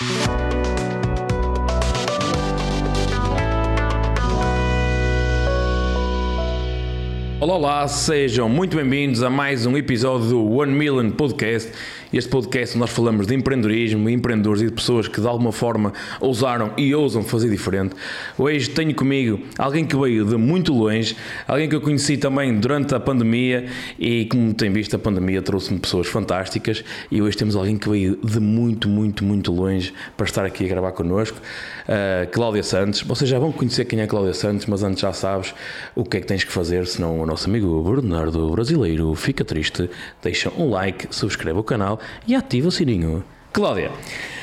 Thank you. Olá, olá, sejam muito bem-vindos a mais um episódio do One Million Podcast. Este podcast nós falamos de empreendedorismo, empreendedores e de pessoas que de alguma forma ousaram e ousam fazer diferente. Hoje tenho comigo alguém que veio de muito longe, alguém que eu conheci também durante a pandemia e como tem visto a pandemia trouxe-me pessoas fantásticas e hoje temos alguém que veio de muito, muito, muito longe para estar aqui a gravar connosco. Uh, Cláudia Santos, vocês já vão conhecer quem é Cláudia Santos, mas antes já sabes o que é que tens que fazer, senão o nosso amigo Bernardo Brasileiro fica triste, deixa um like, subscreve o canal e ativa o sininho. Cláudia,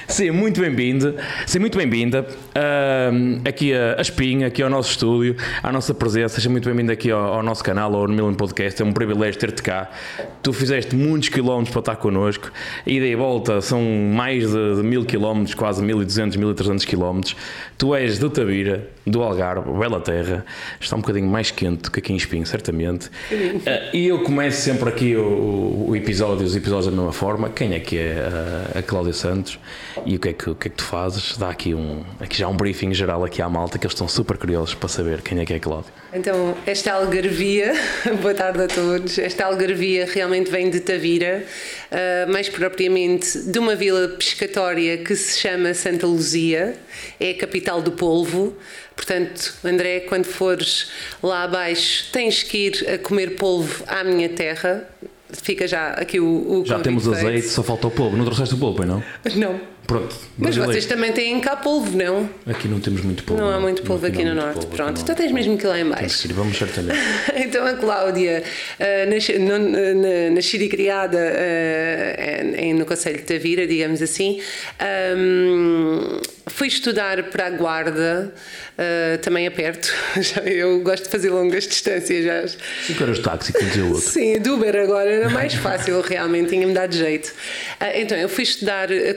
seja muito bem-vinda, seja muito bem-vinda uh, aqui a, a Espinha, aqui ao nosso estúdio, à nossa presença, seja muito bem-vinda aqui ao, ao, nosso canal, ao Million Podcast, é um privilégio ter-te cá. Tu fizeste muitos quilómetros para estar connosco, ida e volta são mais de, de mil quilómetros, quase 1200, 1300 quilómetros. Tu és de Tavira, do Algarve, bela terra, está um bocadinho mais quente do que aqui em Espinho, certamente. E eu começo sempre aqui o, o, episódio, os episódios da mesma forma. Quem é que é a, a Cláudia Santos e o que, é que, o que é que tu fazes? Dá aqui, um, aqui já um briefing geral aqui à malta, que eles estão super curiosos para saber quem é que é a Cláudia. Então, esta algarvia, boa tarde a todos, esta algarvia realmente vem de Tavira, uh, mais propriamente de uma vila pescatória que se chama Santa Luzia, é a capital do polvo. Portanto, André, quando fores lá abaixo, tens que ir a comer polvo à minha terra. Fica já aqui o. o já temos azeite, só falta o polvo. Não trouxeste o polvo, não? Não. Pronto. Mas vocês também têm cá polvo, não? Aqui não temos muito polvo. Não, há muito polvo aqui, aqui no norte. Polvo, Pronto, então tens mesmo que ir lá em baixo. Ir, vamos certamente. então a Cláudia, uh, nascida e criada uh, no Conselho de Tavira, digamos assim, um, fui estudar para a Guarda, uh, também a perto. eu gosto de fazer longas distâncias. Já. 5 horas de táxi, dizia o outro. Sim, do Uber agora era mais fácil, realmente, tinha-me dado jeito. então eu fui estudar a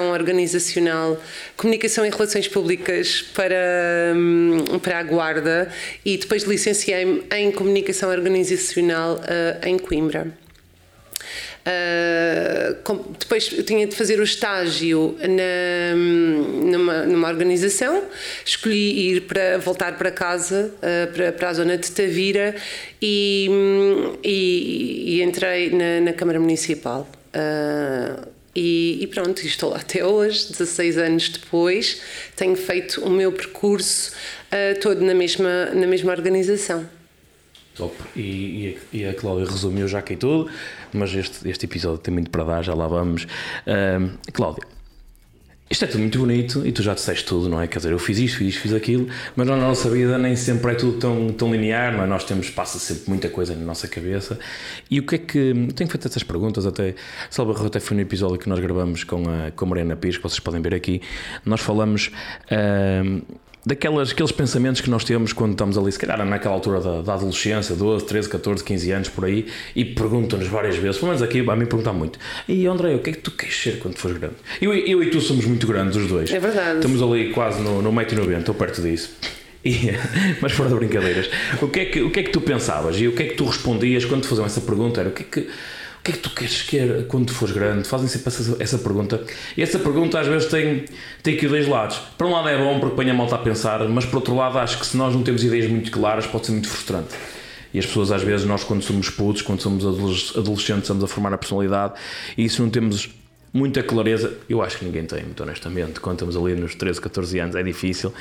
comunicação organizacional, comunicação e relações públicas para, hum, para a Guarda e depois licenciei-me em comunicação organizacional uh, em Coimbra. Uh, depois eu tinha de fazer o estágio na, hum, numa, numa organização, escolhi ir para voltar para casa, uh, para, para a zona de Tavira e, hum, e, e entrei na, na Câmara Municipal. Uh, e, e, pronto, estou lá até hoje, 16 anos depois, tenho feito o meu percurso uh, todo na mesma, na mesma organização. Top. E, e, e a Cláudia resumiu já aqui tudo, mas este, este episódio tem muito para dar, já lá vamos. Uh, Cláudia, isto é tudo muito bonito e tu já disseste tudo, não é? Quer dizer, eu fiz isto, fiz isto, fiz aquilo, mas na nossa vida nem sempre é tudo tão, tão linear, não é? Nós temos, passa sempre muita coisa na nossa cabeça. E o que é que. Tenho feito essas perguntas, até. Salva até foi no episódio que nós gravamos com a, com a Mariana Pires, que vocês podem ver aqui. Nós falamos. Uh, daquelas, aqueles pensamentos que nós temos quando estamos ali, se calhar naquela altura da, da adolescência, 12, 13, 14, 15 anos por aí, e perguntam-nos várias vezes, pelo menos aqui a mim perguntar muito, e André, o que é que tu queres ser quando fores grande? Eu, eu e tu somos muito grandes, os dois. É verdade. Estamos ali quase no, no 1,90m, ou perto disso. E, mas fora de brincadeiras, o que, é que, o que é que tu pensavas e o que é que tu respondias quando te faziam essa pergunta? Era o que é que o que é que tu queres que quando fores grande? Fazem sempre essa, essa, pergunta. E essa pergunta às vezes tem, tem aqui dois lados. Por um lado é bom porque põe a malta a pensar, mas por outro lado acho que se nós não temos ideias muito claras pode ser muito frustrante. E as pessoas às vezes, nós quando somos putos, quando somos adolescentes, estamos a formar a personalidade e se não temos muita clareza, eu acho que ninguém tem, muito honestamente. Quando estamos ali nos 13, 14 anos é difícil,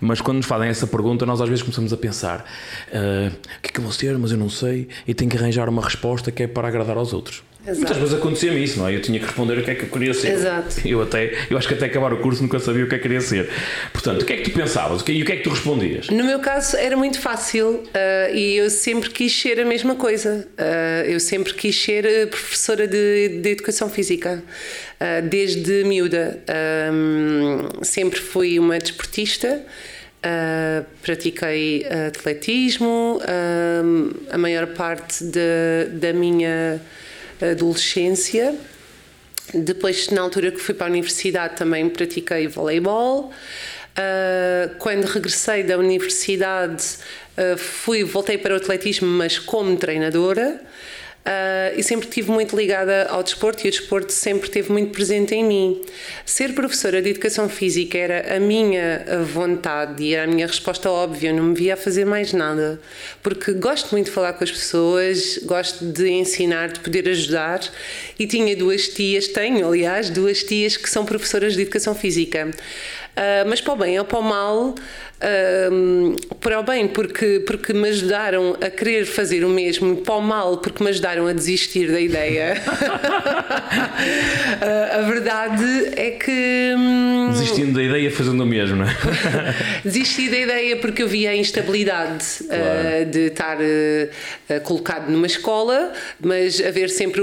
mas quando nos fazem essa pergunta, nós às vezes começamos a pensar: uh, o que é que eu vou ser, mas eu não sei, e tenho que arranjar uma resposta que é para agradar aos outros. Exato. Muitas vezes acontecia-me isso, não é? Eu tinha que responder o que é que eu queria ser. Exato. Eu, até, eu acho que até acabar o curso nunca sabia o que é que queria ser. Portanto, o que é que tu pensavas e o que é que tu respondias? No meu caso era muito fácil uh, e eu sempre quis ser a mesma coisa. Uh, eu sempre quis ser professora de, de educação física, uh, desde miúda. Um, sempre fui uma desportista. Uh, pratiquei atletismo, uh, a maior parte de, da minha adolescência. Depois, na altura que fui para a universidade, também pratiquei voleibol. Uh, quando regressei da universidade, uh, fui, voltei para o atletismo, mas como treinadora. Uh, e sempre estive muito ligada ao desporto e o desporto sempre esteve muito presente em mim. ser professora de educação física era a minha vontade e era a minha resposta óbvia, não me via a fazer mais nada, porque gosto muito de falar com as pessoas, gosto de ensinar, de poder ajudar e tinha duas tias, tenho aliás, duas tias que são professoras de educação física. Uh, mas para o bem ou para o mal, uh, para o bem porque, porque me ajudaram a querer fazer o mesmo, para o mal porque me ajudaram a desistir da ideia. uh, a verdade é que. Um, Desistindo da ideia, fazendo o mesmo, não é? Desisti da ideia porque eu via a instabilidade claro. de estar colocado numa escola, mas haver sempre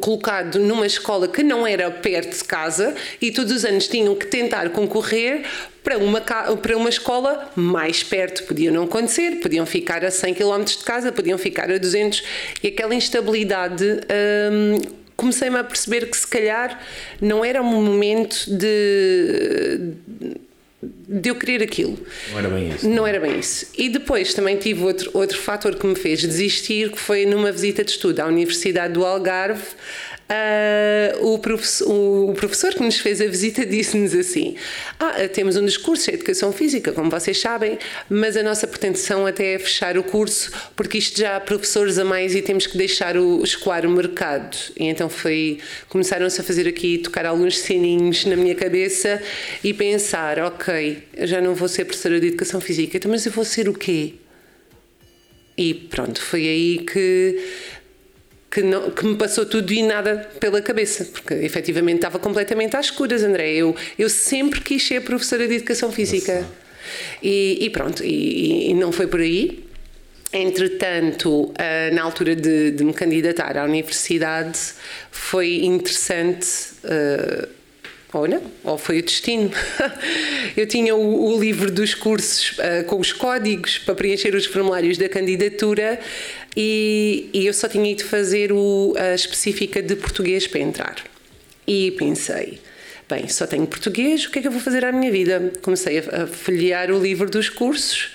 colocado numa escola que não era perto de casa e todos os anos tinham que tentar concorrer para uma, para uma escola mais perto. Podia não acontecer, podiam ficar a 100 km de casa, podiam ficar a 200 e aquela instabilidade. Hum, comecei-me a perceber que se calhar não era um momento de de eu querer aquilo. Não era bem isso. Não era bem isso. E depois também tive outro, outro fator que me fez desistir, que foi numa visita de estudo à Universidade do Algarve, Uh, o, professor, o, professor, que nos fez a visita disse-nos assim: ah, temos um discurso de educação física, como vocês sabem, mas a nossa pretensão até é fechar o curso, porque isto já há professores a mais e temos que deixar o, escoar o mercado. E então foi, começaram-se a fazer aqui, tocar alguns sininhos na minha cabeça e pensar: ok, já não vou ser professora de educação física, então, mas eu vou ser o quê? E pronto, foi aí que que, não, que me passou tudo e nada pela cabeça, porque efetivamente estava completamente às escuras, André. Eu, eu sempre quis ser professora de educação física. E, e, pronto, e, e, não foi por aí. Entretanto, uh, na altura de, de, me candidatar à universidade, foi interessante. Uh, ou não, ou foi o destino. Eu tinha o, o livro dos cursos uh, com os códigos para preencher os formulários da candidatura e, e eu só tinha ido fazer o, a específica de português para entrar. E pensei, bem, só tenho português, o que é que eu vou fazer à minha vida? Comecei a, a folhear o livro dos cursos,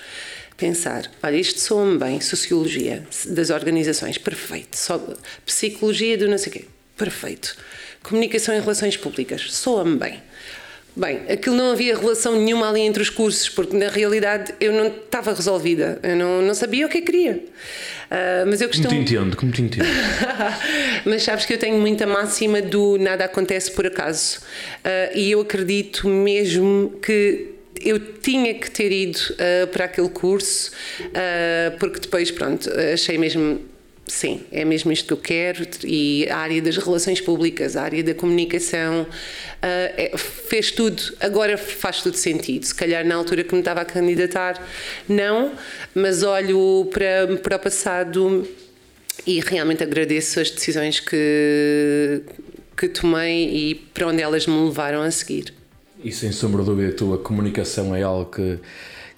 pensar, olha, isto soa-me bem, sociologia das organizações, perfeito. Só, psicologia do não sei o quê, perfeito. Comunicação em relações públicas, soa-me bem. Bem, aquilo não havia relação nenhuma ali entre os cursos, porque na realidade eu não estava resolvida, eu não, não sabia o que eu queria. Uh, mas eu costumo... Como te entendo, como te entendo. mas sabes que eu tenho muita máxima do nada acontece por acaso. Uh, e eu acredito mesmo que eu tinha que ter ido uh, para aquele curso, porque depois, pronto, achei mesmo sim, é mesmo isto que eu quero e a área das relações públicas, a área da comunicação, uh, é, fez tudo, agora faz tudo sentido. Se calhar na altura que me estava a candidatar, não, mas olho para, para o passado e realmente agradeço as decisões que, que tomei e para onde elas me levaram a seguir. E sem sombra de dúvida, a tua comunicação é algo que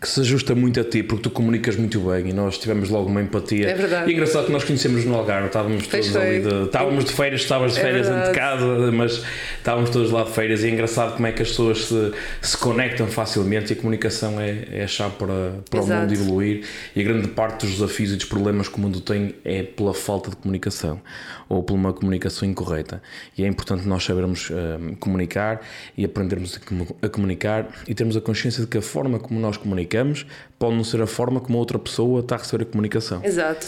que se ajusta muito a ti, porque tu comunicas muito bem e nós tivemos logo uma empatia. É verdade. E é engraçado que nós conhecemos no Algarve, estávamos todos ali de, estávamos de férias, estavas de é férias é de casa, mas estávamos todos lá de férias e é engraçado como é que as pessoas se, se conectam facilmente e a comunicação é, é a chave para, para o mundo evoluir e a grande parte dos desafios e dos problemas que o mundo tem é pela falta de comunicação ou por uma comunicação incorreta. E é importante nós sabermos uh, comunicar e aprendermos a, a comunicar e termos a consciência de que a forma como nós comunicamos comunicamos pode não ser a forma como a outra pessoa está a receber a comunicação. Exato.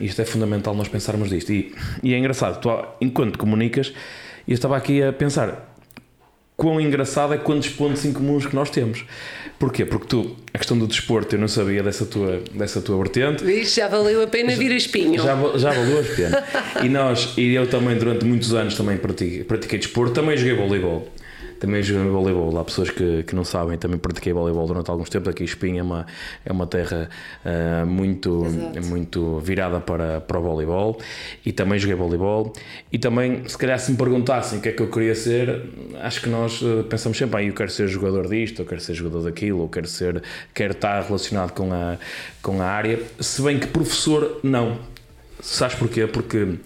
Isto é fundamental nós pensarmos disto. E, e é engraçado, tu, enquanto comunicas, eu estava aqui a pensar quão engraçado é quantos pontos em comuns que nós temos. Porquê? Porque tu, a questão do desporto, eu não sabia dessa tua, dessa tua vertente. Vixe, já valeu a pena vir a espinho. Já, já valeu a pena. e nós, e eu também durante muitos anos também pratiquei, pratiquei desporto, também joguei voleibol. Também joguei voleibol. Há pessoas que, que não sabem, também pratiquei voleibol durante alguns tempos. Aqui Espinha é uma, é uma terra uh, muito, muito virada para, para o voleibol. E também joguei voleibol. E também, se calhar, se me perguntassem o que é que eu queria ser, acho que nós uh, pensamos sempre: ah, eu quero ser jogador disto, eu quero ser jogador daquilo, ou quero, ser, quero estar relacionado com a, com a área. Se bem que professor, não. Sabes porquê? Porque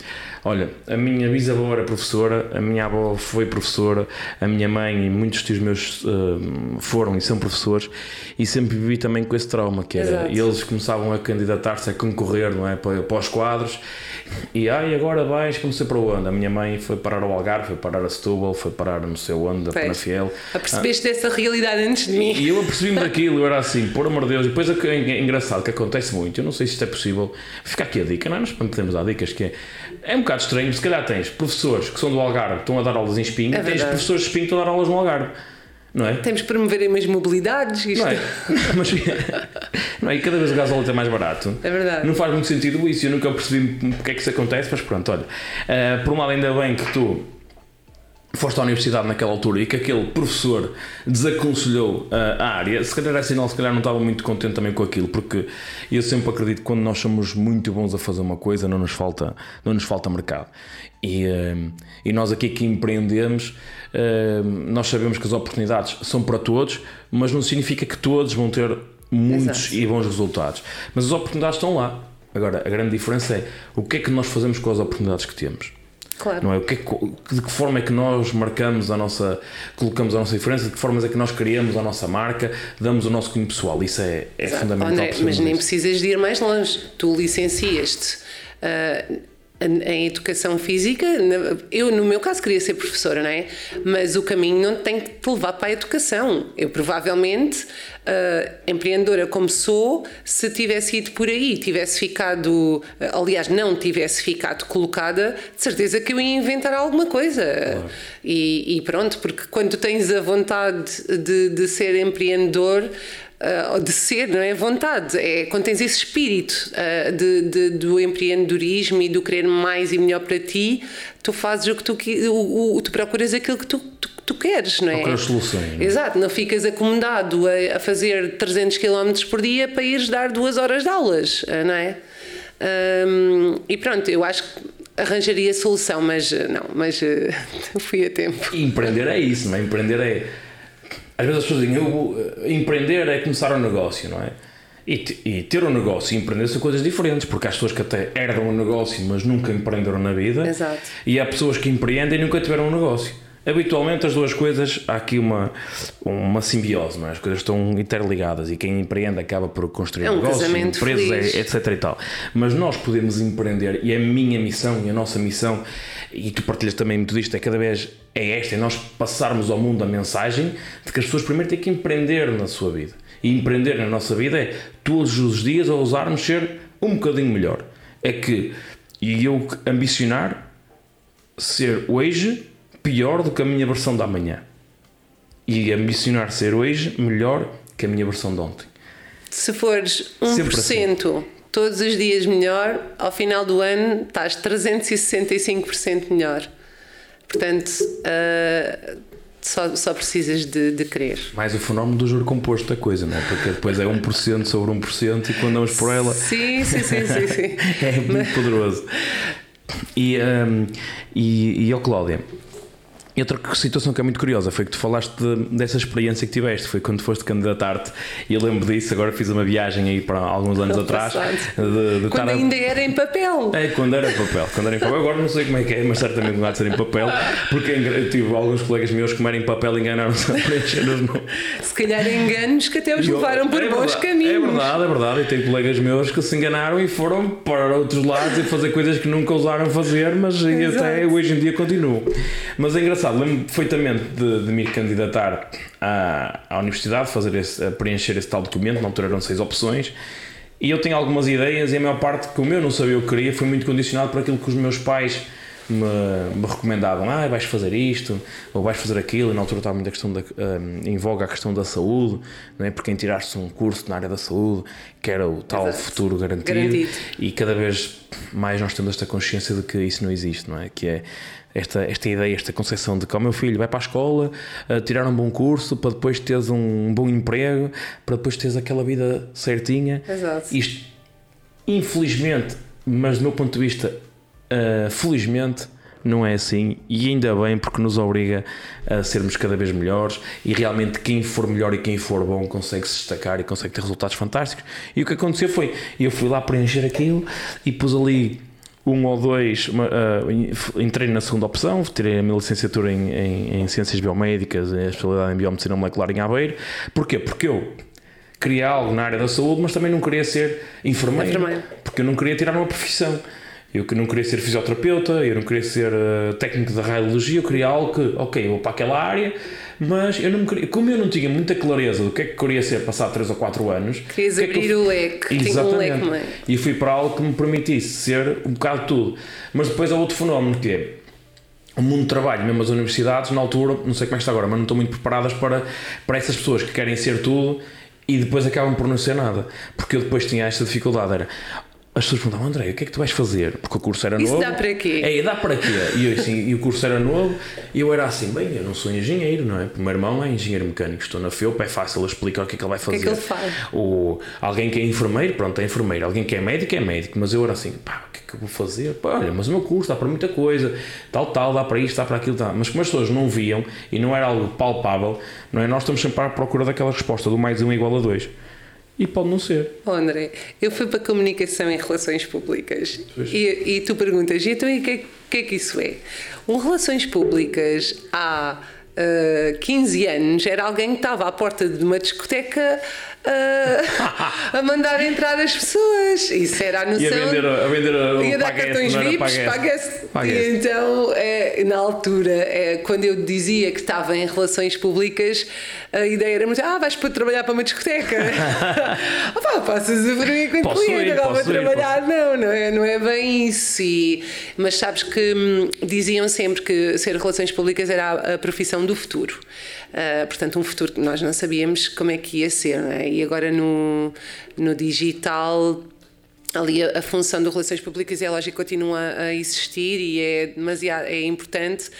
Olha, a minha bisavó era professora, a minha avó foi professora, a minha mãe e muitos tios meus uh, foram e são professores e sempre vivi também com esse trauma, que era, eles começavam a candidatar-se a concorrer não é, para, para os quadros E ai, agora vais, como sei para onde? A minha mãe foi parar ao Algarve, foi parar a Setúbal, foi parar não sei onde, a Penafiel. Apercebeste ah, dessa realidade antes de mim. E eu apercebi-me daquilo, eu era assim, por amor de Deus. E depois é, é engraçado que acontece muito, eu não sei se isto é possível. Fica aqui a dica, não é? Nós podemos dar dicas que é. É um bocado estranho, se calhar tens professores que são do Algarve, estão a dar aulas em Espinho, é tens professores de Espinho que estão a dar aulas no Algarve. Não é? Temos que promover mais mobilidades. Isto. Não é? Mas, não é? E cada vez o gasóleo é mais barato. É verdade. Não faz muito sentido isso. Eu nunca percebi porque é que isso acontece, mas pronto, olha. Uh, por um lado, ainda bem que tu foste à universidade naquela altura e que aquele professor desaconselhou uh, a área, se calhar é sinal, se calhar não estava muito contente também com aquilo, porque eu sempre acredito que quando nós somos muito bons a fazer uma coisa, não nos falta, não nos falta mercado. E, uh, e nós aqui que empreendemos, nós sabemos que as oportunidades são para todos, mas não significa que todos vão ter muitos Exato. e bons resultados. Mas as oportunidades estão lá. Agora, a grande diferença é o que é que nós fazemos com as oportunidades que temos. Claro. Não é? O que, é que de que forma é que nós marcamos a nossa, colocamos a nossa diferença, de que formas é que nós criamos a nossa marca, damos o nosso cunho pessoal. Isso é, é fundamental. André, mas nem precisas de ir mais longe. Tu licenciaste. Uh, em educação física, eu no meu caso queria ser professora, não é? Mas o caminho não tem que te levar para a educação. Eu provavelmente, uh, empreendedora como sou, se tivesse ido por aí, tivesse ficado, aliás, não tivesse ficado colocada, de certeza que eu ia inventar alguma coisa. Claro. E, e, pronto, porque quando tens a vontade de, de ser empreendedor, uh, de ser, não é? Vontade. É quando tens esse espírito uh, de, de, do empreendedorismo e do querer mais e melhor para ti, tu fazes o que tu, o, o, tu procuras aquilo que tu, tu, tu queres, não é? Procuras soluções. Não é? Exato, não ficas acomodado a, a, fazer 300 km por dia para ires dar duas horas de aulas, uh, não é? Um, e pronto, eu acho que arranjaria solução, mas não, mas fui a tempo. E empreender é isso, não é? Empreender é às vezes as pessoas dizem, eu, eh, empreender é começar um negócio, não é? E, e, ter um negócio e empreender são coisas diferentes, porque há pessoas que até herdam um negócio, mas nunca empreenderam na vida. Exato. E há pessoas que empreendem e nunca tiveram um negócio. Habitualmente as duas coisas, há aqui uma, uma simbiose, não é? as coisas estão interligadas e quem empreende acaba por construir é um negócios, empresas, etc e tal. Mas nós podemos empreender e a minha missão e a nossa missão, e tu partilhas também muito disto, é cada vez é esta, é nós passarmos ao mundo a mensagem de que as pessoas primeiro têm que empreender na sua vida. E empreender na nossa vida é todos os dias a ousarmos ser um bocadinho melhor. É que, e eu ambicionar ser hoje pior do que a minha versão da manhã. E ambicionar ser hoje melhor que a minha versão de ontem. Se fores 1% assim. Todos os dias melhor, ao final do ano estás 365% melhor. Portanto, uh, só, só precisas de, de querer. Mais o fenómeno do juro composto da coisa, não é? Porque depois é 1% sobre 1% e quando vamos por ela. Sim, sim, sim, sim. sim. é muito poderoso. E, um, e, e oh, Cláudia, e outra situação que é muito curiosa foi que tu falaste de, dessa experiência que tiveste, foi quando foste candidatar-te, e eu lembro disso, agora fiz uma viagem aí para alguns anos atrás. De, de quando ainda a... era em papel. É, quando era em papel, quando era em papel. Agora não sei como é que é, mas certamente não há de ser em papel, porque eu tive alguns colegas meus que eram em papel enganaram-se a preencher os nomes. Se calhar enganos que até os eu, levaram por é bons caminhos. É verdade, é verdade, e tenho colegas meus que se enganaram e foram para outros lados e fazer coisas que nunca ousaram fazer, mas até hoje em dia continuam. Mas é engraçado, lembro perfeitamente de, de me candidatar à, à universidade, fazer esse, preencher esse tal documento, na altura eram seis opções, e eu tinha algumas ideias e a maior parte, como eu não sabia o que queria, foi muito condicionado por aquilo que os meus pais me, me recomendavam, ah, vais fazer isto, ou vais fazer aquilo, e na altura estava muito a questão da, um, em voga a questão da saúde, não é? porque quem tiraste um curso na área da saúde, que era o tal Exato. futuro garantido, garantido, e cada vez mais nós temos esta consciência de que isso não existe, não é? Que é esta, esta ideia, esta concepção de que o meu filho vai para a escola, uh, tirar um bom curso para depois teres um bom emprego, para depois teres aquela vida certinha. Exato. Isto, infelizmente, mas do meu ponto de vista, uh, felizmente, não é assim e ainda bem porque nos obriga a sermos cada vez melhores e realmente quem for melhor e quem for bom consegue se destacar e consegue ter resultados fantásticos. E o que aconteceu foi, eu fui lá preencher aquilo e pus ali um ou dois, uma, uh, entrei na segunda opção, tirei a minha licenciatura em, em, em Ciências Biomédicas, a especialidade em Biomedicina Molecular em Aveiro. Porquê? Porque eu queria algo na área da saúde, mas também não queria ser enfermeiro, enfermeiro. porque eu não queria tirar uma profissão. Eu que não queria ser fisioterapeuta, eu não queria ser uh, técnico de radiologia, eu queria algo que, ok, eu vou para aquela área, mas eu não queria, como eu não tinha muita clareza do que é que queria ser passado 3 ou 4 anos. Querias que é que abrir eu, o leque, Exatamente. um leque. E fui para algo que me permitisse ser um bocado tudo. Mas depois há outro fenómeno que é o mundo do trabalho, mesmo as universidades, na altura, não sei como é que está agora, mas não estão muito preparadas para, para essas pessoas que querem ser tudo e depois acabam por não ser nada. Porque eu depois tinha esta dificuldade, era as pessoas perguntavam, André, o que é que tu vais fazer? Porque o curso era Isso novo. dá para quê? É, dá para quê? E, eu, assim, e o curso era novo e eu era assim, bem, eu não sou engenheiro, não é? O meu irmão é engenheiro mecânico, estou na FEUP, é fácil explicar o que é que ele vai fazer. que é que ele faz? O, alguém que é enfermeiro, pronto, é enfermeiro. Alguém que é médico, é médico. Mas eu era assim, pá, o que é que eu vou fazer? Pá, olha, mas o meu curso dá para muita coisa, tal, tal, dá para isto, dá para aquilo, tal. Mas como as pessoas não viam e não era algo palpável, não é? Nós estamos sempre à procura daquela resposta do mais um igual a dois. E pode não ser. Oh, André, eu fui para comunicação e relações públicas e, e tu perguntas, e então e o que, é- que é que isso é? Um relações públicas há ah, 15 anos era alguém que estava à porta de uma discoteca a mandar entrar as pessoas. Isso era a noção. E a vender, a vender o Ia dar cartões VIPs, paga-se. Então, é, na altura, é, quando eu dizia que estava em relações públicas, a ideia era muito: ah, vais para trabalhar para uma discoteca. ah, pá, passas a ver enquanto Posso cliente, agora posso vou trabalhar. Não, não é, não é bem isso. E- mas sabes que hum, diziam sempre que ser relações públicas era a, a profissão do futuro. Ah, portanto, um futuro que nós não sabíamos como é que ia ser, é? E agora no, no digital ali a, a função das relações públicas é lógico que continua a existir e é demasiado é importante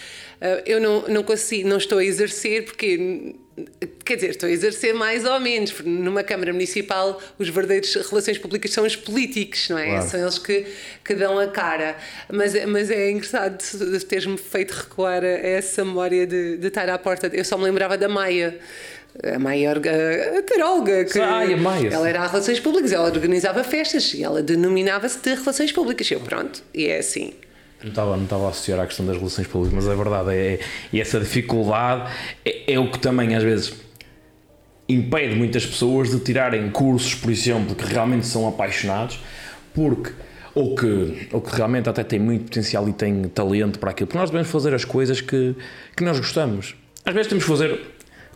Uh, eu não, não consigo não estou a exercer porque quer dizer estou a exercer mais ou menos porque numa câmara municipal os verdadeiros relações públicas são os políticos não é Claro. são eles que, que dão a cara mas é- mas é engraçado teres-me feito recuar a essa memória de, de estar à porta eu só me lembrava da Maia a maior a taróloga que Ai, a Maia, ela era a Relações Públicas, ela organizava festas e ela denominava-se de Relações Públicas. Eu, pronto, e é assim. Não estava, não estava a associar à questão das relações públicas, mas é verdade, é, e essa dificuldade é, é o que também às vezes impede muitas pessoas de tirarem cursos, por exemplo, que realmente são apaixonados, porque ou que, ou que realmente até têm muito potencial e têm talento para aquilo, porque nós devemos fazer as coisas que, que nós gostamos. Às vezes temos que fazer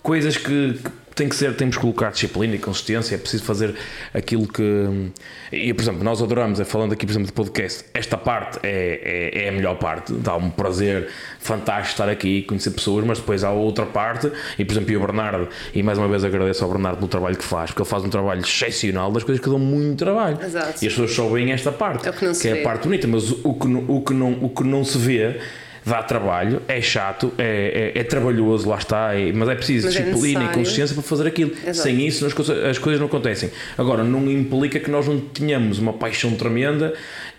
coisas que, que tem que ser, temos que colocar disciplina e consistência, é preciso fazer aquilo que. E, por exemplo, nós adoramos, é falando aqui, por exemplo, de podcast, esta parte é, é, é a melhor parte, dá um prazer fantástico estar aqui e conhecer pessoas, mas depois há outra parte, e por exemplo, e o Bernardo, e mais uma vez agradeço ao Bernardo pelo trabalho que faz, porque ele faz um trabalho excepcional das coisas que dão muito trabalho. Exato. E as pessoas só veem esta parte, É que se é a parte bonita, mas o que, o que, não, o que não se vê. Dá trabalho, é chato, é, é, é trabalhoso, lá está, é- mas é preciso Mas é disciplina e consciência para fazer aquilo. Exato. Sem isso as coisas, as coisas não acontecem. Agora, não implica que nós não tenhamos uma paixão tremenda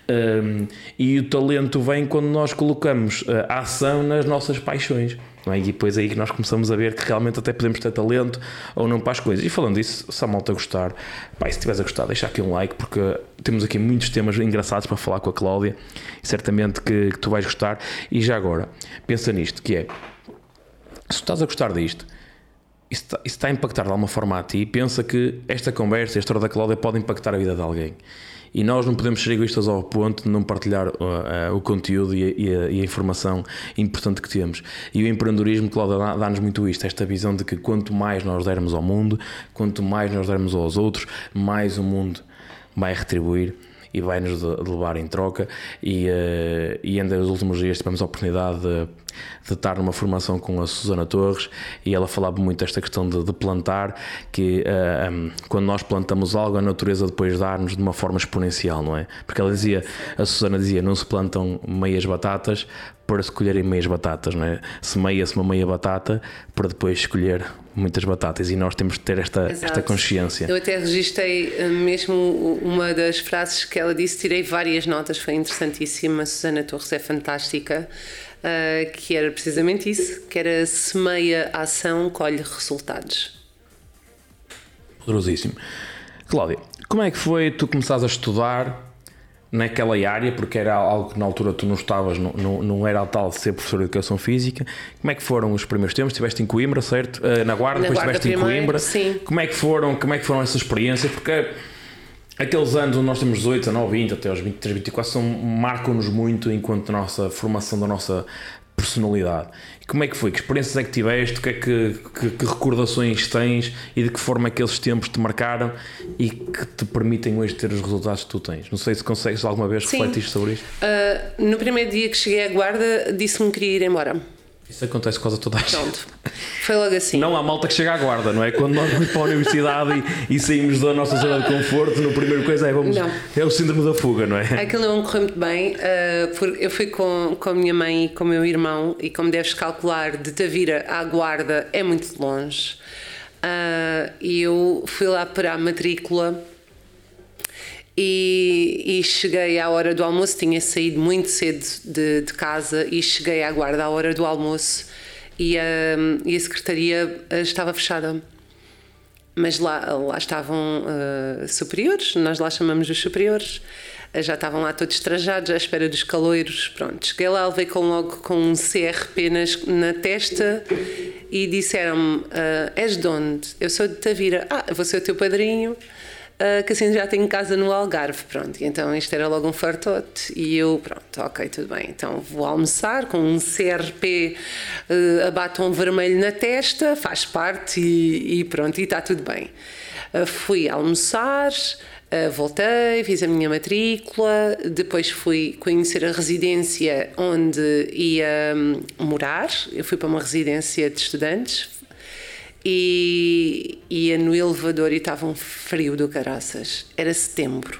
hum, e o talento vem quando nós colocamos uh, a ação nas nossas paixões. É? E depois é aí que nós começamos a ver que realmente até podemos ter talento ou não para as coisas. E falando disso, se a malta gostar, pá, se estiveres a gostar, deixa aqui um like, porque temos aqui muitos temas engraçados para falar com a Cláudia certamente que, que tu vais gostar. E já agora, pensa nisto, que é se tu estás a gostar disto, isso está, isso está a impactar de alguma forma a ti, pensa que esta conversa, a história da Cláudia pode impactar a vida de alguém. E nós não podemos ser egoístas ao ponto de não partilhar uh, uh, o conteúdo e a, e a- e a informação importante que temos. E o empreendedorismo, Cláudia, dá- dá-nos muito isto, esta visão de que quanto mais nós dermos ao mundo, quanto mais nós dermos aos outros, mais o mundo vai retribuir e vai-nos de- de levar em troca. E, eh, e ainda nos últimos dias tivemos a oportunidade de, de estar numa formação com a Susana Torres e ela falava muito desta questão de, de plantar, que eh, um, quando nós plantamos algo, a natureza depois dá-nos de uma forma exponencial, não é? Porque ela dizia, a Susana dizia, não se plantam meias batatas para se colherem meias batatas, não é? Semeia-se uma meia batata para depois escolher muitas batatas e nós temos de ter esta, esta consciência. Eu até registrei eh, mesmo uma das frases que ela disse, tirei várias notas, foi interessantíssima. A Susana Torres é fantástica, eh, que era precisamente isso: que era semeia ação, colhe resultados. Poderosíssimo. Cláudia, como é que foi tu começares a estudar naquela área, porque era algo que na altura tu não estavas, não, não, não era tal de ser professor de Educação Física. Como é que foram os primeiros tempos? Estiveste em Coimbra, certo? Eh, na Guarda, Na depois estiveste em Coimbra. sim. Como é, que foram, como é que foram essas experiências? Porque aqueles anos onde nós temos 18, 19, 20, até aos 23, 24, são, marcam-nos muito enquanto nossa formação da nossa personalidade. Como é que foi? Que experiências é que tiveste? Que, é que, que, que, recordações tens e de que forma é que aqueles tempos te marcaram e que te permitem hoje ter os resultados que tu tens? Não sei se consegues alguma vez refletir sobre isto. Uh, no primeiro dia que cheguei à guarda, disse-me que queria ir embora. Isso acontece quase a toda a gente. Pronto. Foi logo assim. Não há malta que chega à guarda, não é? Quando nós vamos para a universidade e, e, saímos da nossa zona de conforto, no primeiro coisa é vamos. Não. É o síndrome da fuga, não é? Aquilo não correu muito bem. Uh, eu fui com, com a minha mãe e com o meu irmão, e como deves calcular, de Tavira à guarda é muito longe. Uh, e eu fui lá para a matrícula e, e, cheguei à hora do almoço, tinha saído muito cedo de, de casa e cheguei à guarda à hora do almoço e a, e a secretaria eh, estava fechada. Mas lá, lá estavam uh, superiores, nós lá chamamos os superiores, eh, já estavam lá todos trajados à espera dos caloiros. Pronto, cheguei lá, levei com, logo com um CRP nas, na testa e disseram-me: uh, És de onde? Eu sou de Tavira. Ah, vou ser o teu padrinho uh, que assim já tenho casa no Algarve, pronto. Então isto era logo um fartote. E eu, pronto, ok, tudo bem. Então vou almoçar com um CRP uh, a batom vermelho na testa, faz parte e, e pronto, e está tudo bem. Uh, fui almoçar. Uh, voltei, fiz a minha matrícula, depois fui conhecer a residência onde ia um, morar. Eu fui para uma residência de estudantes, e ia no elevador e estava um frio do caraças. Era setembro.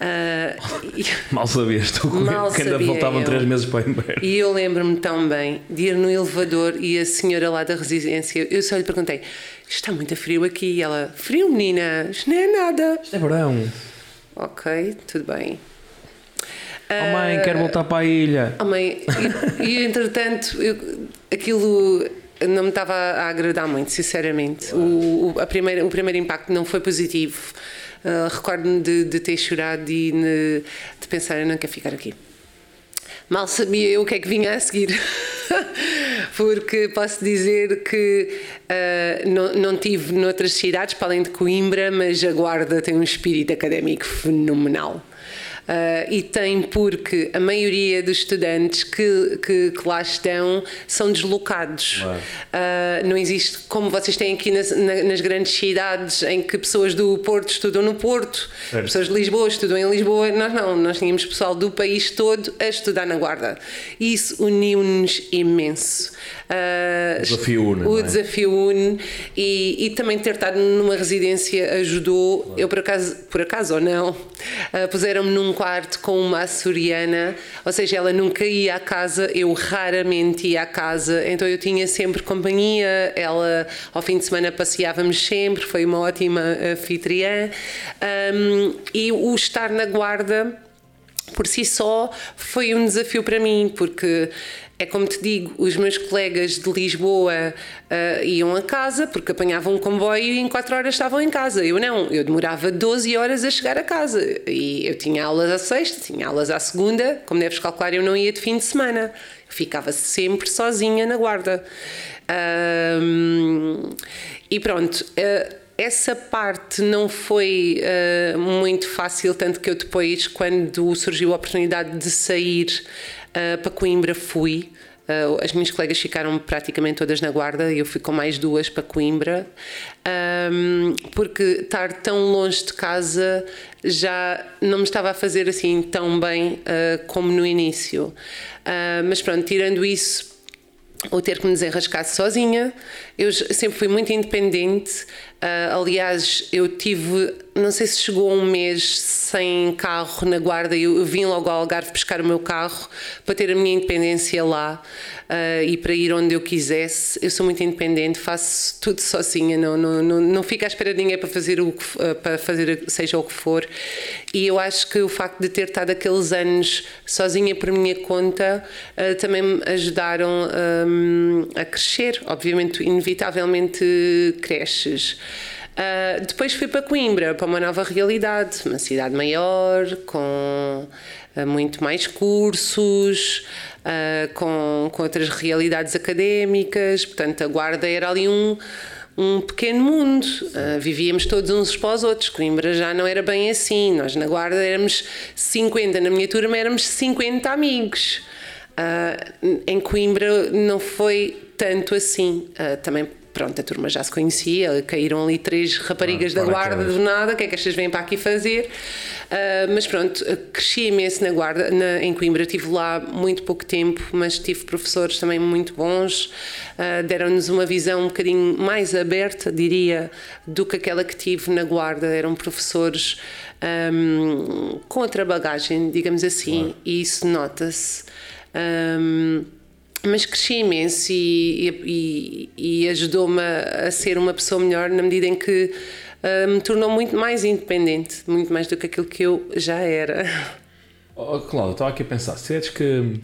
Uh, e, mal sabias tu mal que ainda faltavam eu. três meses para o inverno. E eu lembro-me tão bem de ir no elevador e a senhora lá da residência, eu só lhe perguntei: está muito frio aqui? E ela: frio, menina, isto não é nada. Isto é verão. Ok, tudo bem. Oh mãe, uh, quero voltar para a ilha. Oh mãe, e, e entretanto, eu, aquilo não me estava a agradar muito, sinceramente. O, o, a primeira, o primeiro impacto não foi positivo. Uh, Recordo-me de, de, ter chorado e de, de pensar: eu não quero ficar aqui. Mal sabia eu o que é que vinha a seguir. Porque posso dizer que uh, não, não tive noutras cidades, para além de Coimbra, mas a Guarda tem um espírito académico fenomenal. Uh, e tem porque a maioria dos estudantes que, que, que lá estão são deslocados. Uh, não existe, como vocês têm aqui nas, nas, grandes cidades, em que pessoas do Porto estudam no Porto, pessoas de Lisboa estudam em Lisboa. Nós não, nós tínhamos pessoal do país todo a estudar na Guarda. E isso uniu-nos imenso. Uh, o desafio une. O é? desafio une e, e, também ter estado numa residência ajudou. Claro. Eu, por acaso, por acaso ou não, puseram-me num quarto com uma açoriana, ou seja, ela nunca ia à casa, eu raramente ia à casa, então eu tinha sempre companhia. Ela, ao fim de semana, passeávamos sempre, foi uma ótima anfitriã. Um, e o estar na guarda por si só foi um desafio para mim, porque é como te digo, os meus colegas de Lisboa uh, iam a casa porque apanhavam um comboio e em 4 horas estavam em casa. Eu não, eu demorava 12 horas a chegar a casa. E eu tinha aulas à sexta, tinha aulas à segunda. Como deves calcular, eu não ia de fim de semana. Eu ficava sempre sozinha na guarda. E pronto. Uh, essa parte não foi uh, muito fácil, tanto que eu depois, quando surgiu a oportunidade de sair Uh, para Coimbra fui. Uh, as minhas colegas ficaram praticamente todas na guarda e eu fui com mais duas para Coimbra, um, porque estar tão longe de casa já não me estava a fazer assim tão bem uh, como no início. Uh, mas pronto, tirando isso, o ter que me desenrascar sozinha, eu sempre fui muito independente. Aliás, eu tive, não sei se chegou um mês sem carro na guarda, eu, eu vim logo ao Algarve buscar o meu carro para ter a minha independência lá uh, e para ir onde eu quisesse. Eu sou muito independente, faço tudo sozinha, não, não, não, não fico à espera de ninguém para fazer, o que, uh, para fazer seja o que for. E eu acho que o facto de ter estado aqueles anos sozinha por minha conta uh, também me ajudaram um, a crescer. Obviamente, inevitavelmente cresces. Uh, depois fui para Coimbra, para uma nova realidade, uma cidade maior, com uh, muito mais cursos, uh, com, com outras realidades académicas. Portanto, a Guarda era ali um, um pequeno mundo. Uh, vivíamos todos uns para os outros. Coimbra já não era bem assim. Nós na Guarda éramos 50, na minha turma éramos 50 amigos. Uh, em Coimbra não foi tanto assim. Uh, também pronto, a turma já se conhecia, caíram ali três raparigas ah, da guarda do nada, o que é que estas vêm para aqui fazer? Uh, mas pronto, cresci imenso na guarda, na, em Coimbra, estive lá muito pouco tempo, mas tive professores também muito bons, uh, deram-nos uma visão um bocadinho mais aberta, diria, do que aquela que tive na guarda, eram professores um, com outra bagagem, digamos assim, e isso nota-se. Um, mas cresci imenso e, e, e ajudou-me a, a, ser uma pessoa melhor na medida em que uh, me tornou muito mais independente, muito mais do que aquilo que eu já era. Oh, Cláudia, estava aqui a pensar, se tivesse que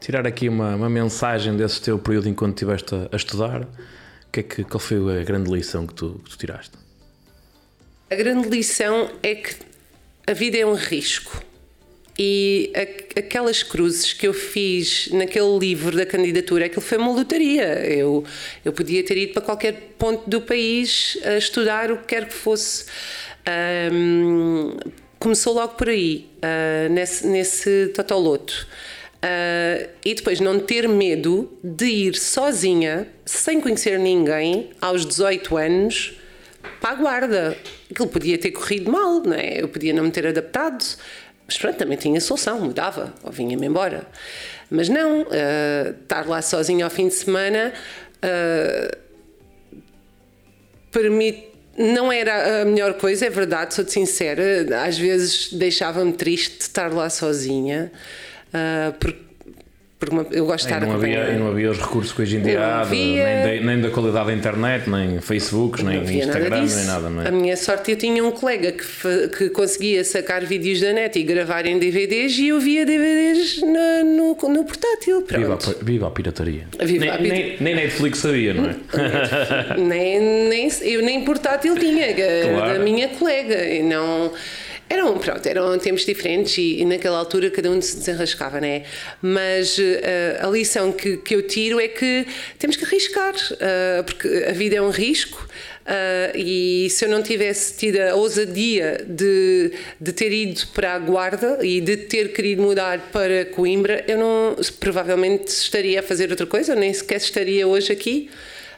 tirar aqui uma, uma mensagem desse teu período enquanto estiveste a, a estudar, que é que, qual foi a grande lição que tu, que tu tiraste? A grande lição é que a vida é um risco e a, aquelas cruzes que eu fiz naquele livro da candidatura, aquilo foi uma lotaria. Eu, eu podia ter ido para qualquer ponto do país a estudar o que quer que fosse. Um, começou logo por aí, uh, nesse, nesse totoloto. Uh, e depois não ter medo de ir sozinha, sem conhecer ninguém, aos 18 anos, para a guarda. Aquilo podia ter corrido mal, não é? Eu podia não me ter adaptado, mas pronto, também tinha solução, mudava ou vinha-me embora. Mas não, uh, estar lá sozinho ao fim de semana uh, permite. Não era a melhor coisa, é verdade, sou-te sincera. Às vezes deixava-me triste estar lá sozinha, uh, porque porque uma, eu gosto de estar não havia, E não havia os recursos que hoje em dia há, nem, nem, da qualidade da internet, nem Facebook, nem Instagram, nada nem nada. É? A minha sorte, eu tinha um colega que, que conseguia sacar vídeos da net e gravar em DVDs e eu via DVDs na, no, no portátil. Viva a, viva a pirataria. Viva nem, a pirataria. Nem, nem, Netflix sabia, não é? nem, nem, eu nem portátil tinha, claro. da minha colega. E não eram, pronto, eram tempos diferentes e, e, naquela altura cada um se desenrascava, né? Mas uh, a lição que, que eu tiro é que temos que arriscar, uh, porque a vida é um risco. Uh, e se eu não tivesse tido a ousadia de, de ter ido para a Guarda e de ter querido mudar para Coimbra, eu não provavelmente estaria a fazer outra coisa, nem sequer estaria hoje aqui.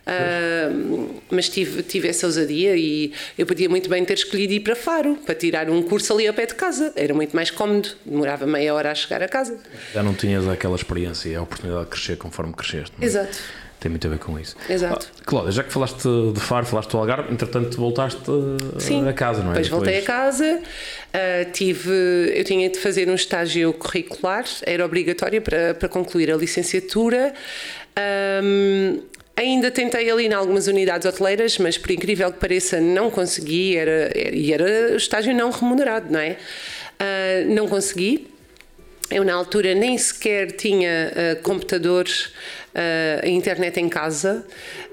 Uh, mas tive, tive essa ousadia e eu podia muito bem ter escolhido ir para Faro para tirar um curso ali ao pé de casa. Era muito mais cómodo, demorava meia hora a chegar a casa. Já não tinhas aquela experiência, a oportunidade de crescer conforme cresceste. É? Exato. Tem muito a ver com isso. Exato. Ah, Cláudia, já que falaste de Faro, falaste do Algarve, entretanto voltaste Sim, a casa, não é? Depois, depois voltei a casa, uh, tive, eu tinha de fazer um estágio curricular, era obrigatório para, para concluir a licenciatura. Um, Ainda tentei ali em algumas unidades hoteleiras, mas por incrível que pareça, não consegui, era, e era estágio não remunerado, não é? Uh, não consegui. Eu, na altura, nem sequer tinha uh, computadores, uh, internet em casa,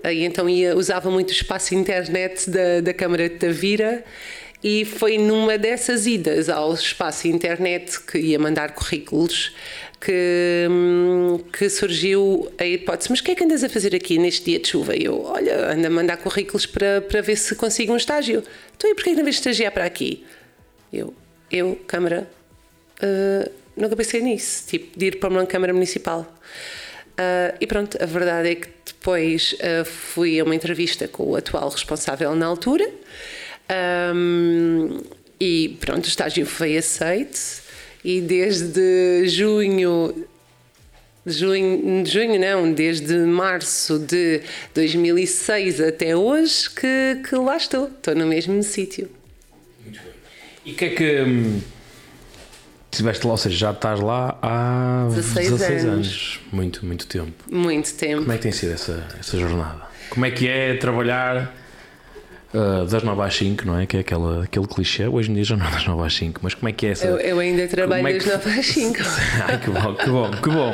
uh, e então ia, usava muito o espaço internet da, da Câmara de Tavira. E foi numa dessas idas ao espaço internet que ia mandar currículos que, hum, que surgiu a hipótese: mas o que é que andas a fazer aqui neste dia de chuva? E eu, olha, ando a mandar currículos para, para ver se consigo um estágio. Então, e porquê que não vens estagiar para aqui? Eu, eu, Câmara, uh, nunca pensei nisso, tipo, de ir para uma Câmara Municipal. Uh, e pronto, a verdade é que depois uh, fui a uma entrevista com o atual responsável na altura. Um, e pronto, o estágio foi aceito e desde junho junho, junho não, desde março de 2006 até hoje que, que lá estou, estou no mesmo sítio. Muito bem. E o que é que hum, estiveste lá, ou seja, já estás lá há 16, 16 anos. anos. Muito, muito tempo. Muito tempo. Como é que tem sido essa, essa jornada? Como é que é trabalhar Uh, das 9 às 5, não é? Que é aquela, aquele clichê. Hoje em dia já não é das 9 às 5, mas como é que é essa? Eu, eu ainda trabalho é das 9 às 5. Ai, que bom, que bom, que bom.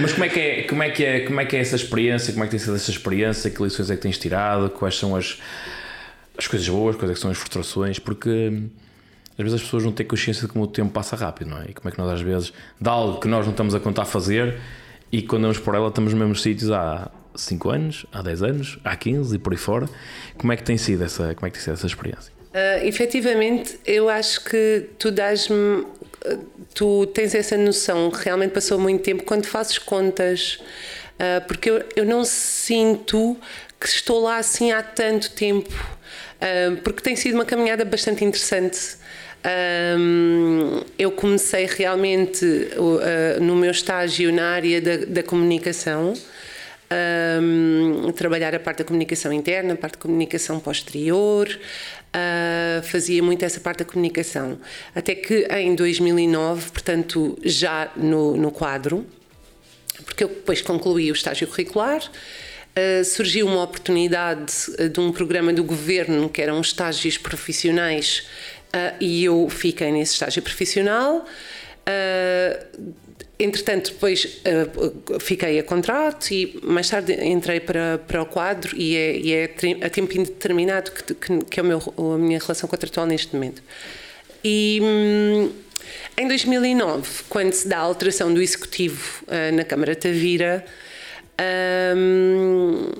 Mas como é que é, como é, que é, como é, que é essa experiência? Como é que tem sido essa experiência? Que lições é que tens tirado? Quais são as, as coisas boas? Quais é são as frustrações? Porque às vezes as pessoas não têm consciência de como o tempo passa rápido, não é? E como é que nós às vezes, de algo que nós não estamos a contar fazer e quando vamos por ela estamos nos mesmos sítios há 5 anos, há 10 anos, há 15 e por aí fora. Como é que tem sido essa, como é que tem sido essa experiência? Uh, efetivamente, eu acho que tu dás-me. Tu tens essa noção, realmente passou muito tempo quando fazes contas, uh, porque eu, eu não sinto que estou lá assim há tanto tempo, uh, porque tem sido uma caminhada bastante interessante. Um, eu comecei realmente uh, no meu estágio na área da, da comunicação, um, trabalhar a parte da comunicação interna, a parte da comunicação posterior, uh, fazia muito essa parte da comunicação. Até que em 2009, portanto, já no, no quadro, porque eu depois concluí o estágio curricular. Uh, surgiu uma oportunidade de um programa do governo que eram estágios profissionais Uh, e eu fiquei nesse estágio profissional. Uh, entretanto, depois uh, fiquei a contrato e mais tarde entrei para, para o quadro e é, e é a tempo indeterminado que, que, que é meu, a minha relação contratual neste momento. E hum, em 2009, quando se dá a alteração do executivo na Câmara Tavira, hum,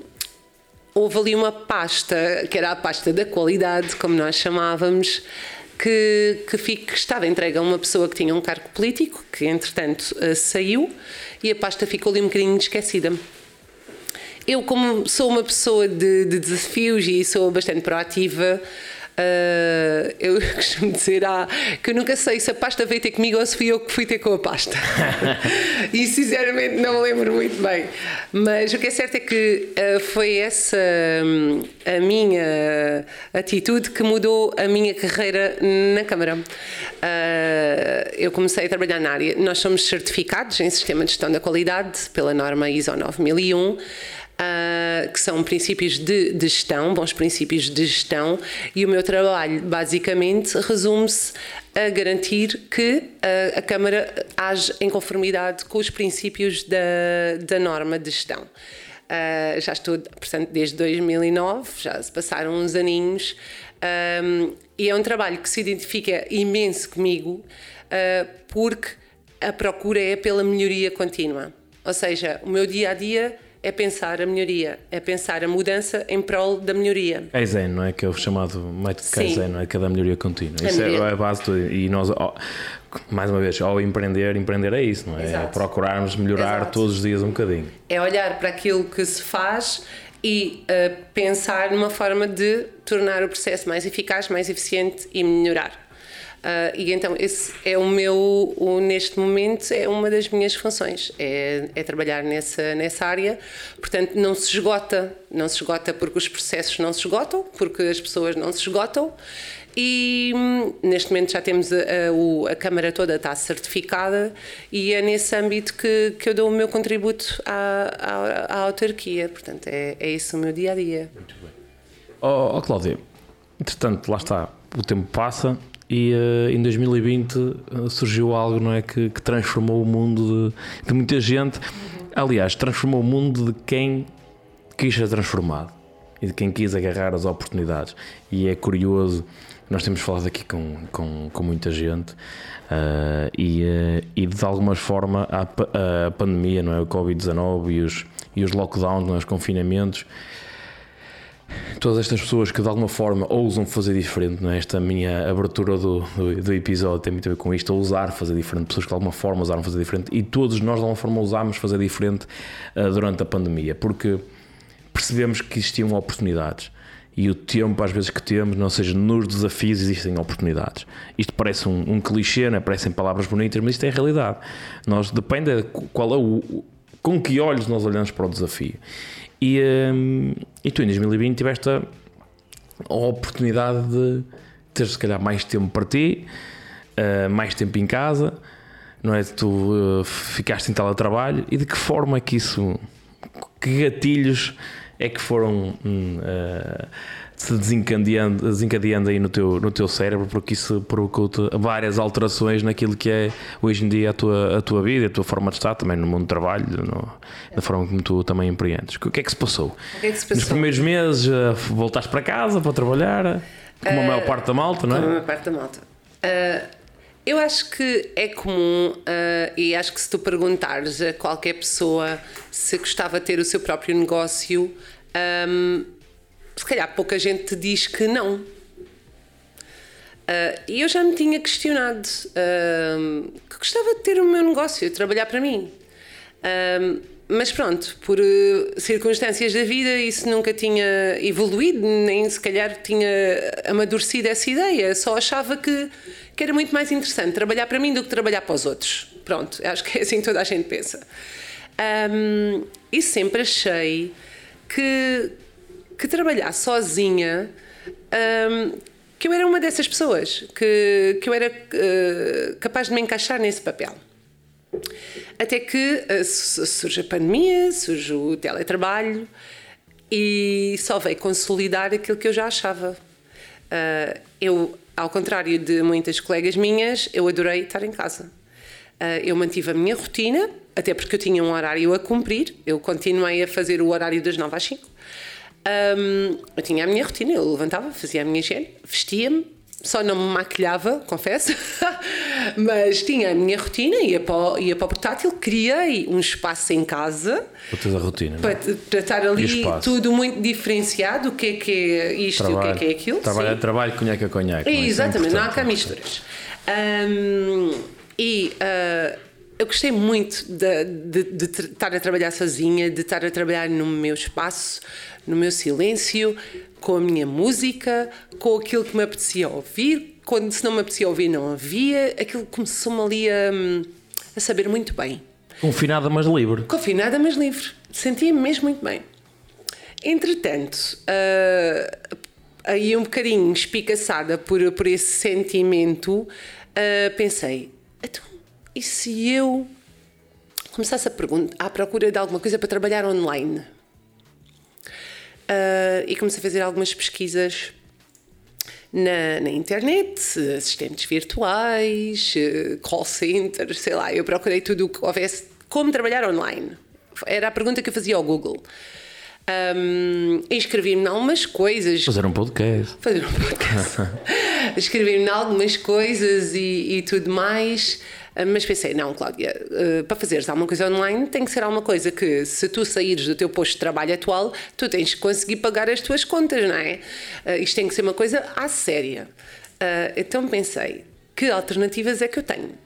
houve ali uma pasta, que era a pasta da qualidade, como nós chamávamos, que, que, fique, que estava entregue a uma pessoa que tinha um cargo político, que entretanto uh, saiu, e a pasta ficou ali um bocadinho esquecida. Eu, como sou uma pessoa de, de desafios e sou bastante proativa, Uh, eu costumo dizer ah, que eu nunca sei se a pasta veio ter comigo ou se fui eu que fui ter com a pasta. e sinceramente não me lembro muito bem. Mas o que é certo é que uh, foi essa um, a minha atitude que mudou a minha carreira na Câmara. Uh, eu comecei a trabalhar na área. Nós somos certificados em Sistema de Gestão da Qualidade pela norma ISO 9001 uh, que são princípios de, de, gestão, bons princípios de gestão, e o meu trabalho basicamente resume-se a garantir que a, a Câmara age em conformidade com os princípios da, da norma de gestão. Uh, já estou, portanto, desde 2009, já se passaram uns aninhos, um, e é um trabalho que se identifica imenso comigo, uh, porque a procura é pela melhoria contínua. Ou seja, o meu dia a dia é pensar a melhoria, é pensar a mudança em prol da melhoria. Kaizen, não é? Que é o chamado método Kaizen, não é? Que é da melhoria contínua. A isso é melhoria. é a base do, e nós, mais uma vez, ao empreender, empreender é isso, não é? é Exato. É procurarmos melhorar Exato. todos os dias um bocadinho. É olhar para aquilo que se faz e uh, pensar numa forma de tornar o processo mais eficaz, mais eficiente e melhorar. Uh, e então esse é o meu, o, neste momento, é uma das minhas funções, é, é, trabalhar nessa, nessa área. Portanto, não se esgota, não se esgota porque os processos não se esgotam, porque as pessoas não se esgotam. E hum, neste momento já temos a, a, a, Câmara toda está certificada e é nesse âmbito que, que eu dou o meu contributo à, à, à autarquia. Portanto, é, é isso o meu dia a dia. Muito bem. Oh, oh Cláudia, entretanto, lá está, o tempo passa e uh, em 2020 uh, eh, surgiu algo não é, que, que transformou o mundo de, de, muita gente. Aliás, transformou o mundo de quem quis ser transformado e de quem quis agarrar as oportunidades. E é curioso, nós temos falado aqui com, com, com muita gente uh, e, e de alguma forma a, a pandemia, não é? o Covid-19 e os, e os lockdowns, não é? os confinamentos todas estas pessoas que de alguma forma ousam fazer diferente, não é? esta minha abertura do, do, do, episódio tem muito a ver com isto, ousar fazer diferente, pessoas que de alguma forma ousaram fazer diferente e todos nós de alguma forma ousámos fazer diferente uh, durante a pandemia, porque percebemos que existiam oportunidades e o tempo às vezes que temos, não seja nos desafios existem oportunidades. Isto parece um, um clichê, né? parecem palavras bonitas, mas isto é a realidade. Nós depende de qual é o, com que olhos nós olhamos para o desafio. E, um, e tu em 2020 tiveste a, a oportunidade de ter se calhar mais tempo para ti, uh, mais tempo em casa, não é? Tu uh, ficaste em teletrabalho e de que forma é que isso, que gatilhos é que foram uh, se desencadeando, desencadeando aí no teu, no teu cérebro, porque isso provocou-te várias alterações naquilo que é hoje em dia a tua, a tua vida, a tua forma de estar, também no mundo do trabalho, no, da forma como tu também empreendes. O que é que se passou? Que é que se passou? Nos primeiros meses uh, voltaste para casa para trabalhar, como a maior parte da malta, não é? Como a maior parte da malta. Uh, Eu acho que é comum uh, e acho que se tu perguntares a qualquer pessoa se gostava de ter o seu próprio negócio, um, se calhar pouca gente te diz que não. Uh, e eu já me tinha questionado uh, que gostava de ter o meu negócio, trabalhar para mim. Uh, mas pronto, por circunstâncias da vida, isso nunca tinha evoluído, nem se calhar tinha amadurecido essa ideia. Só achava que, que era muito mais interessante trabalhar para mim do que trabalhar para os outros. Pronto, acho que é assim que toda a gente pensa. Um, e sempre achei que, que trabalhar sozinha. Um, que eu era uma dessas pessoas, que, que eu era uh, capaz de me encaixar nesse papel. Até que uh, surge a pandemia, surge o teletrabalho e só veio consolidar aquilo que eu já achava. Uh, eu, ao contrário de muitas colegas minhas, eu adorei estar em casa. eu mantive a minha rotina, até porque eu tinha um horário a cumprir, eu continuei a fazer o horário das 9 às 5. Um, eu tinha a minha rotina, eu levantava, fazia a minha higiene, vestia-me, só não me maquilhava, confesso, mas tinha a minha rotina, ia para, o, ia para o portátil, criei um espaço em casa. Para toda a rotina, é? para, para estar ali tudo muito diferenciado, o que é que é isto trabalho, e o que é que é aquilo. Trabalho é trabalho, conhaque é conhaque. É, exatamente, não há cá misturas. Um, e uh, eu gostei muito de, de, de, estar a trabalhar sozinha, de estar a trabalhar no meu espaço, no meu silêncio, com a minha música, com aquilo que me apetecia ouvir. Quando se não me apetecia ouvir, não havia. Aquilo começou-me ali a, a saber muito bem. Confinada, mas livre. Confinada, mas livre. Sentia-me mesmo muito bem. Entretanto, uh, aí um bocadinho espicaçada por, por esse sentimento, uh, pensei: então, e se eu começasse a perguntar, à procura de alguma coisa para trabalhar online? Uh, e comecei a fazer algumas pesquisas na, na, internet, assistentes virtuais, call centers, sei lá. Eu procurei tudo o que houvesse como trabalhar online. Era a pergunta que eu fazia ao Google. Um, Inscrevi-me em algumas coisas. Fazer um podcast. Fazer um podcast. Inscrevi-me em algumas coisas e, e tudo mais. Ah, mas pensei, não, Cláudia, ah, para fazeres alguma coisa online tem que ser alguma coisa que, se tu saíres do teu posto de trabalho atual, tu tens que conseguir pagar as tuas contas, não é? Ah, isto tem que ser uma coisa à séria. Então pensei, que alternativas é que eu tenho?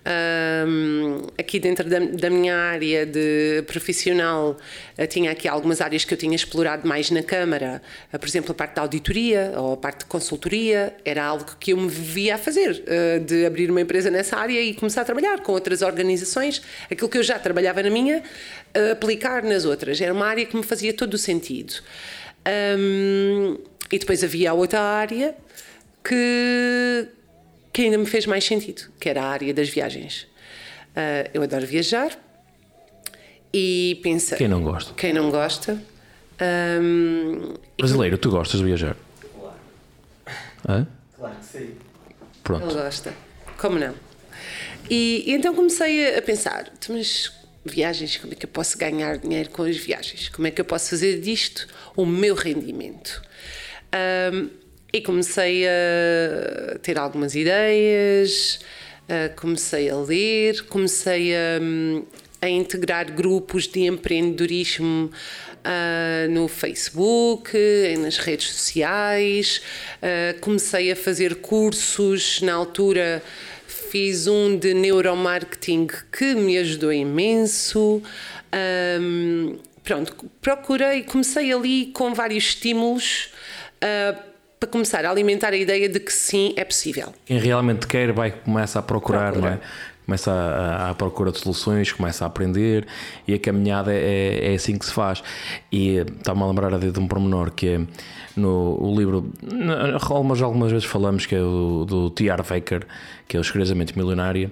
Um, aqui dentro da, da, minha área de profissional, uh, tinha aqui algumas áreas que eu tinha explorado mais na Câmara, uh, por exemplo, a parte da auditoria ou a parte de consultoria, era algo que eu me via a fazer, uh, de abrir uma empresa nessa área e começar a trabalhar com outras organizações, aquilo que eu já trabalhava na minha, aplicar nas outras. Era uma área que me fazia todo o sentido. Um, e depois havia a outra área que que ainda me fez mais sentido, que era a área das viagens. Uh, eu adoro viajar e pensa. Quem não gosta? Quem não gosta. Um, Brasileiro, tu gostas de viajar? Claro. Hã? Claro que sim. Pronto. Ele gosta. Como não? E, e então comecei a pensar: mas viagens, como é que eu posso ganhar dinheiro com as viagens? Como é que eu posso fazer disto o meu rendimento? Um, e comecei a ter algumas ideias, comecei a ler, comecei a, a integrar grupos de empreendedorismo Uh, no Facebook, nas redes sociais, uh, comecei a fazer cursos na altura. Fiz um de neuromarketing que me ajudou imenso. Um, pronto, procurei, comecei ali com vários estímulos uh, para começar a alimentar a ideia de que sim, é possível. Quem realmente quer vai começa a procurar, Procura. não é? Começa a, a, procura de soluções, começa a aprender e a caminhada é, é assim que se faz. E está-me a lembrar de um pormenor que é no o livro, algumas, algumas vezes falamos que é o do T.R. Baker, que é o Escrevimento Milionário.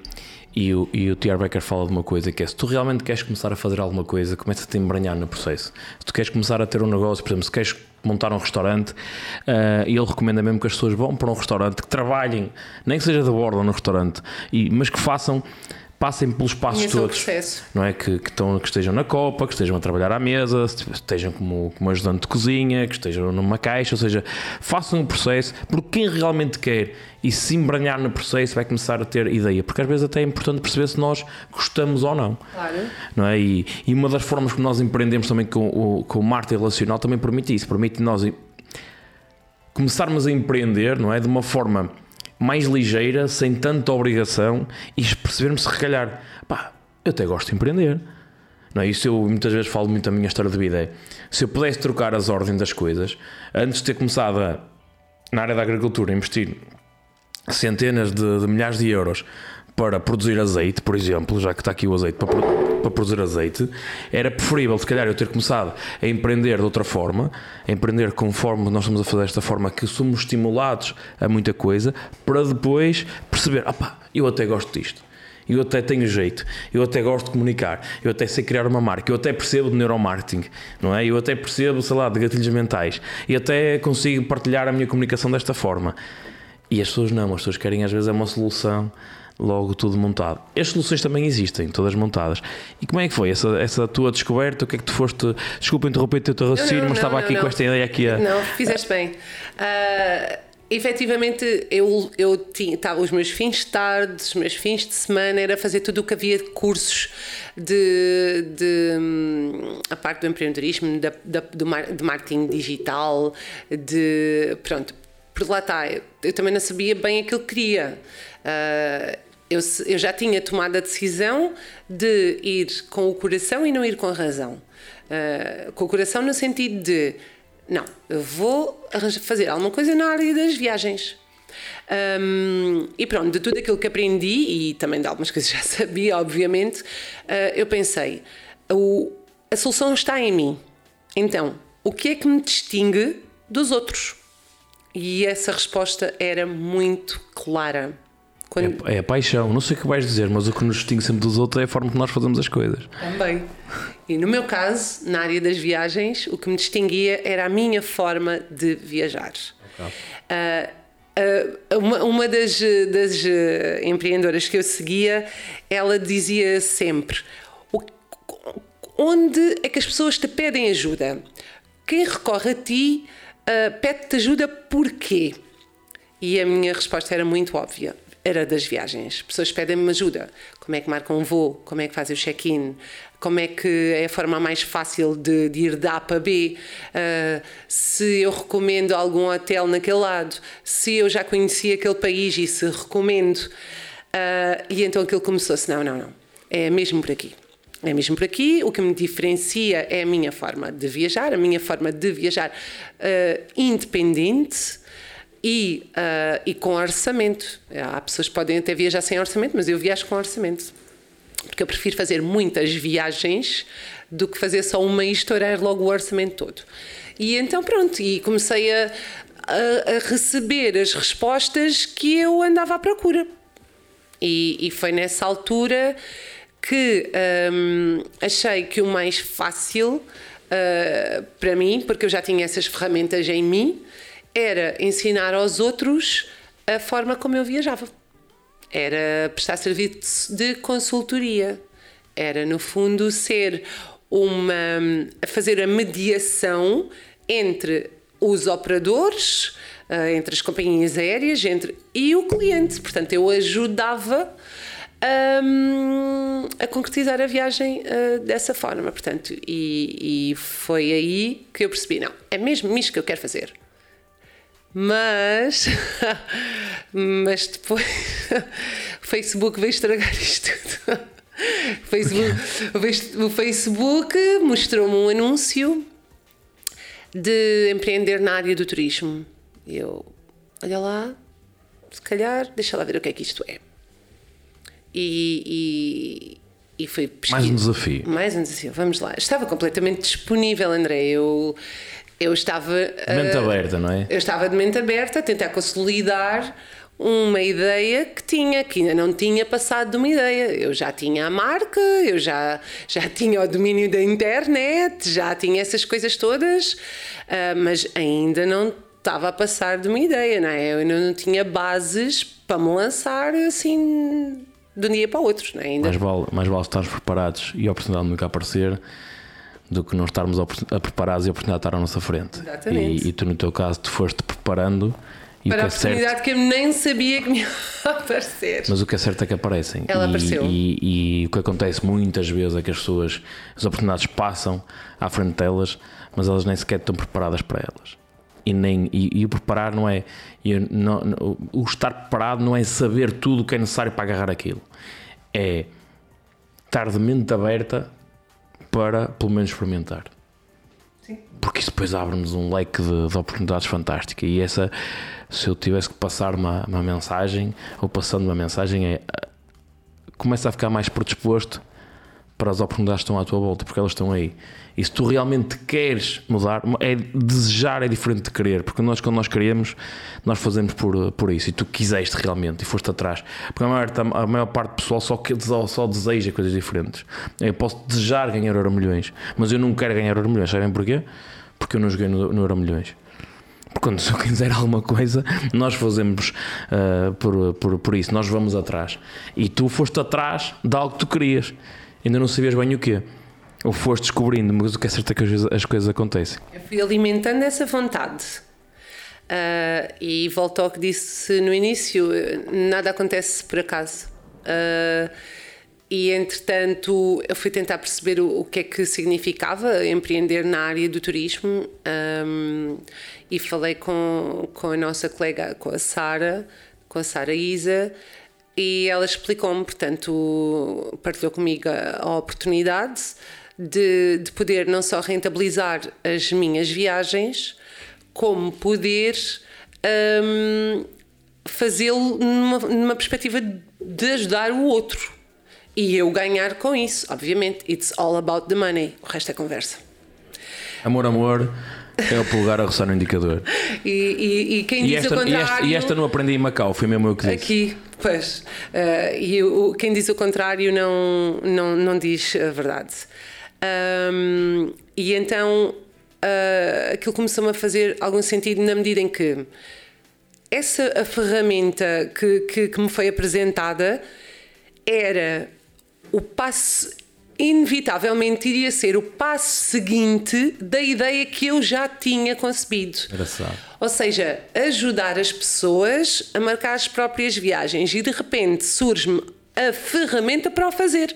E o, e o T.R. Becker fala de uma coisa que é: se tu realmente queres começar a fazer alguma coisa, começa a te embranhar no processo. Se tu queres começar a ter um negócio, por exemplo, se queres montar um restaurante, uh, e ele recomenda mesmo que as pessoas vão para um restaurante, que trabalhem, nem que seja de bordo no restaurante, e, mas que façam passem pelos passos Conheçam todos. Não é? Que, que, estão, que estejam na copa, que estejam a trabalhar à mesa, estejam como, como ajudante de cozinha, que estejam numa caixa, ou seja, façam o processo, porque quem realmente quer e se embranhar no processo vai começar a ter ideia, porque às vezes até é importante perceber se nós gostamos ou não. Claro. Não é? e, e uma das formas que nós empreendemos também com o, com o marketing relacional também permite isso, permite nós começarmos a empreender, não é? De uma forma mais ligeira, sem tanta obrigação e percebermos se recalhar, pá, eu até gosto de empreender. Não é? Isso eu muitas vezes falo muito da minha história de vida. É, se eu pudesse trocar as ordens das coisas, antes de ter começado a, na área da agricultura, investir centenas de, de milhares de euros para produzir azeite, por exemplo, já que está aqui o azeite para, para, produzir azeite, era preferível, se calhar, eu ter começado a empreender de outra forma, a empreender conforme nós estamos a fazer desta forma, que somos estimulados a muita coisa, para depois perceber, ah pá, eu até gosto disto. Eu até tenho jeito, eu até gosto de comunicar, eu até sei criar uma marca, eu até percebo de neuromarketing, não é? Eu até percebo, sei lá, de gatilhos mentais, e até consigo partilhar a minha comunicação desta forma. E as pessoas não, as pessoas querem às vezes é uma solução logo tudo montado. As soluções também existem, todas montadas. E como é que foi essa, essa tua descoberta? O que é que tu foste? Desculpa interromper o teu raciocínio, mas estava não, aqui não. com esta ideia aqui a. Não, fizeste bem. Uh, efetivamente, eu, eu tinha, tava, os meus fins de tarde, os meus fins de semana era fazer tudo o que havia de cursos de, de a parte do empreendedorismo, da, da, do de marketing digital, de pronto. Por lá está, eu também não sabia bem aquilo que queria. Uh, eu, eu, já tinha tomado a decisão de ir com o coração e não ir com a razão. Uh, com o coração no sentido de não, eu vou fazer alguma coisa na área das viagens. Um, e pronto, de tudo aquilo que aprendi e também de algumas coisas já sabia, obviamente, uh, eu pensei: o, a solução está em mim. Então, o que é que me distingue dos outros? E essa resposta era muito clara. Quando... É, é, a paixão, não sei o que vais dizer, mas o que nos distingue sempre dos outros é a forma que nós fazemos as coisas. Também. E no meu caso, na área das viagens, o que me distinguia era a minha forma de viajar. Okay. Uh, uh, uma, uma das, das uh, empreendedoras que eu seguia, ela dizia sempre: onde é que as pessoas te pedem ajuda? Quem recorre a ti pede-te ajuda porquê? E a minha resposta era muito óbvia era das viagens. Pessoas pedem-me ajuda. Como é que marcam um voo? Como é que fazem o check-in? Como é que é a forma mais fácil de, de ir da A para B? Uh, se eu recomendo algum hotel naquele lado? Se eu já conheci aquele país e se recomendo? Uh, e então aquilo começou-se: não, não, não. É mesmo por aqui. É mesmo por aqui. O que me diferencia é a minha forma de viajar, a minha forma de viajar uh, independente e, uh, e com orçamento. Há pessoas que podem até viajar sem orçamento, mas eu viajo com orçamento. Porque eu prefiro fazer muitas viagens do que fazer só uma e estourar logo o orçamento todo. E então pronto, e comecei a, a, a receber as respostas que eu andava à procura. E, e foi nessa altura que hum, achei que o mais fácil uh, para mim, porque eu já tinha essas ferramentas em mim, era ensinar aos outros a forma como eu viajava. Era prestar serviço de consultoria. Era, no fundo, ser uma. fazer a mediação entre os operadores, eh, entre as companhias aéreas entre, e o cliente. Portanto, eu ajudava um, a concretizar a viagem uh, dessa forma. Portanto, e, e foi aí que eu percebi: não, é mesmo isto que eu quero fazer. Mas, mas depois o Facebook veio estragar isto tudo. O Facebook, o Facebook mostrou-me um anúncio de empreender na área do turismo. Eu, olha lá, se calhar, deixa lá ver o que é que isto é. E, e, e foi pesquisa. Mais um desafio. Mais um desafio, vamos lá. Estava completamente disponível, André. Eu eu estava. De mente uh, aberta, não é? Eu estava de mente aberta a tentar consolidar uma ideia que tinha, que ainda não tinha passado de uma ideia. Eu já tinha a marca, eu já, já tinha o domínio da internet, já tinha essas coisas todas, uh, mas ainda não estava a passar de uma ideia, não é? Eu ainda não tinha bases para me lançar assim de um dia para o outro, não é? ainda. Mais vale, mais vale estarmos preparados e a oportunidade nunca aparecer do que não estarmos a, preparados e a oportunidade estar à nossa frente. Exatamente. E, e tu, no teu caso, tu foste preparando. E Para o a que é certo, oportunidade que eu nem sabia que me ia aparecer. mas o que é certo é que aparecem. Ela e, apareceu. E, e o que acontece muitas vezes é que as pessoas, as oportunidades passam à frente delas, mas elas nem sequer estão preparadas para elas. E, nem, e, o preparar não é. não- não- o estar preparado não é saber tudo o que é necessário para agarrar aquilo. É estar de mente aberta para pelo menos experimentar. Sim. Porque isso depois abre-nos um leque de, de oportunidades fantásticas. E essa, se eu tivesse que passar uma, uma mensagem, ou passando uma mensagem, é ah, começa a ficar mais predisposto para as oportunidades que estão à tua volta, porque elas estão aí. E se tu realmente queres mudar, é desejar é diferente de querer, porque nós, quando nós queremos, nós fazemos por, por isso. E tu quiseste realmente e foste atrás. Porque a maior, a maior parte do pessoal só, só, deseja coisas diferentes. Eu posso desejar ganhar euro milhões, mas eu não quero ganhar euro milhões. Sabem porquê? Porque eu não joguei no, no euro milhões. Quando se eu quiser alguma coisa, nós fazemos ah, por, por, por isso, nós vamos atrás. E tu foste atrás de algo que tu querias, ainda não sabias bem o quê. Ou foste descobrindo, mas o que é certo é que as coisas acontecem. Eu fui alimentando essa vontade. Ah, e volto ao que disse no início: nada acontece por acaso. Ah, e entretanto, eu fui tentar perceber o, o que é que significava empreender na área do turismo. ahm, e falei com, com a nossa colega, com a Sara, com a Sara Isa, e ela explicou-me, portanto, partilhou comigo a, a oportunidade de, de poder não só rentabilizar as minhas viagens, como poder hum, fazê-lo numa, numa perspectiva de ajudar o outro. E eu ganhar com isso, obviamente. It's all about the money. O resto é conversa. Amor, amor, é o polegar a roçar no indicador. E, e, e quem E diz esta, o e, contrário. esta, e esta não aprendi em Macau, foi mesmo eu que disse. Aqui, pois. eh, e o, quem diz o contrário não, não, não diz a verdade. Ahm, e então ah, aquilo começou-me a fazer algum sentido na medida em que essa a ferramenta que, que, que me foi apresentada era o passo inevitavelmente iria ser o passo seguinte da ideia que eu já tinha concebido. Engraçado. Ou seja, ajudar as pessoas a marcar as próprias viagens e de repente surge-me a ferramenta para o fazer.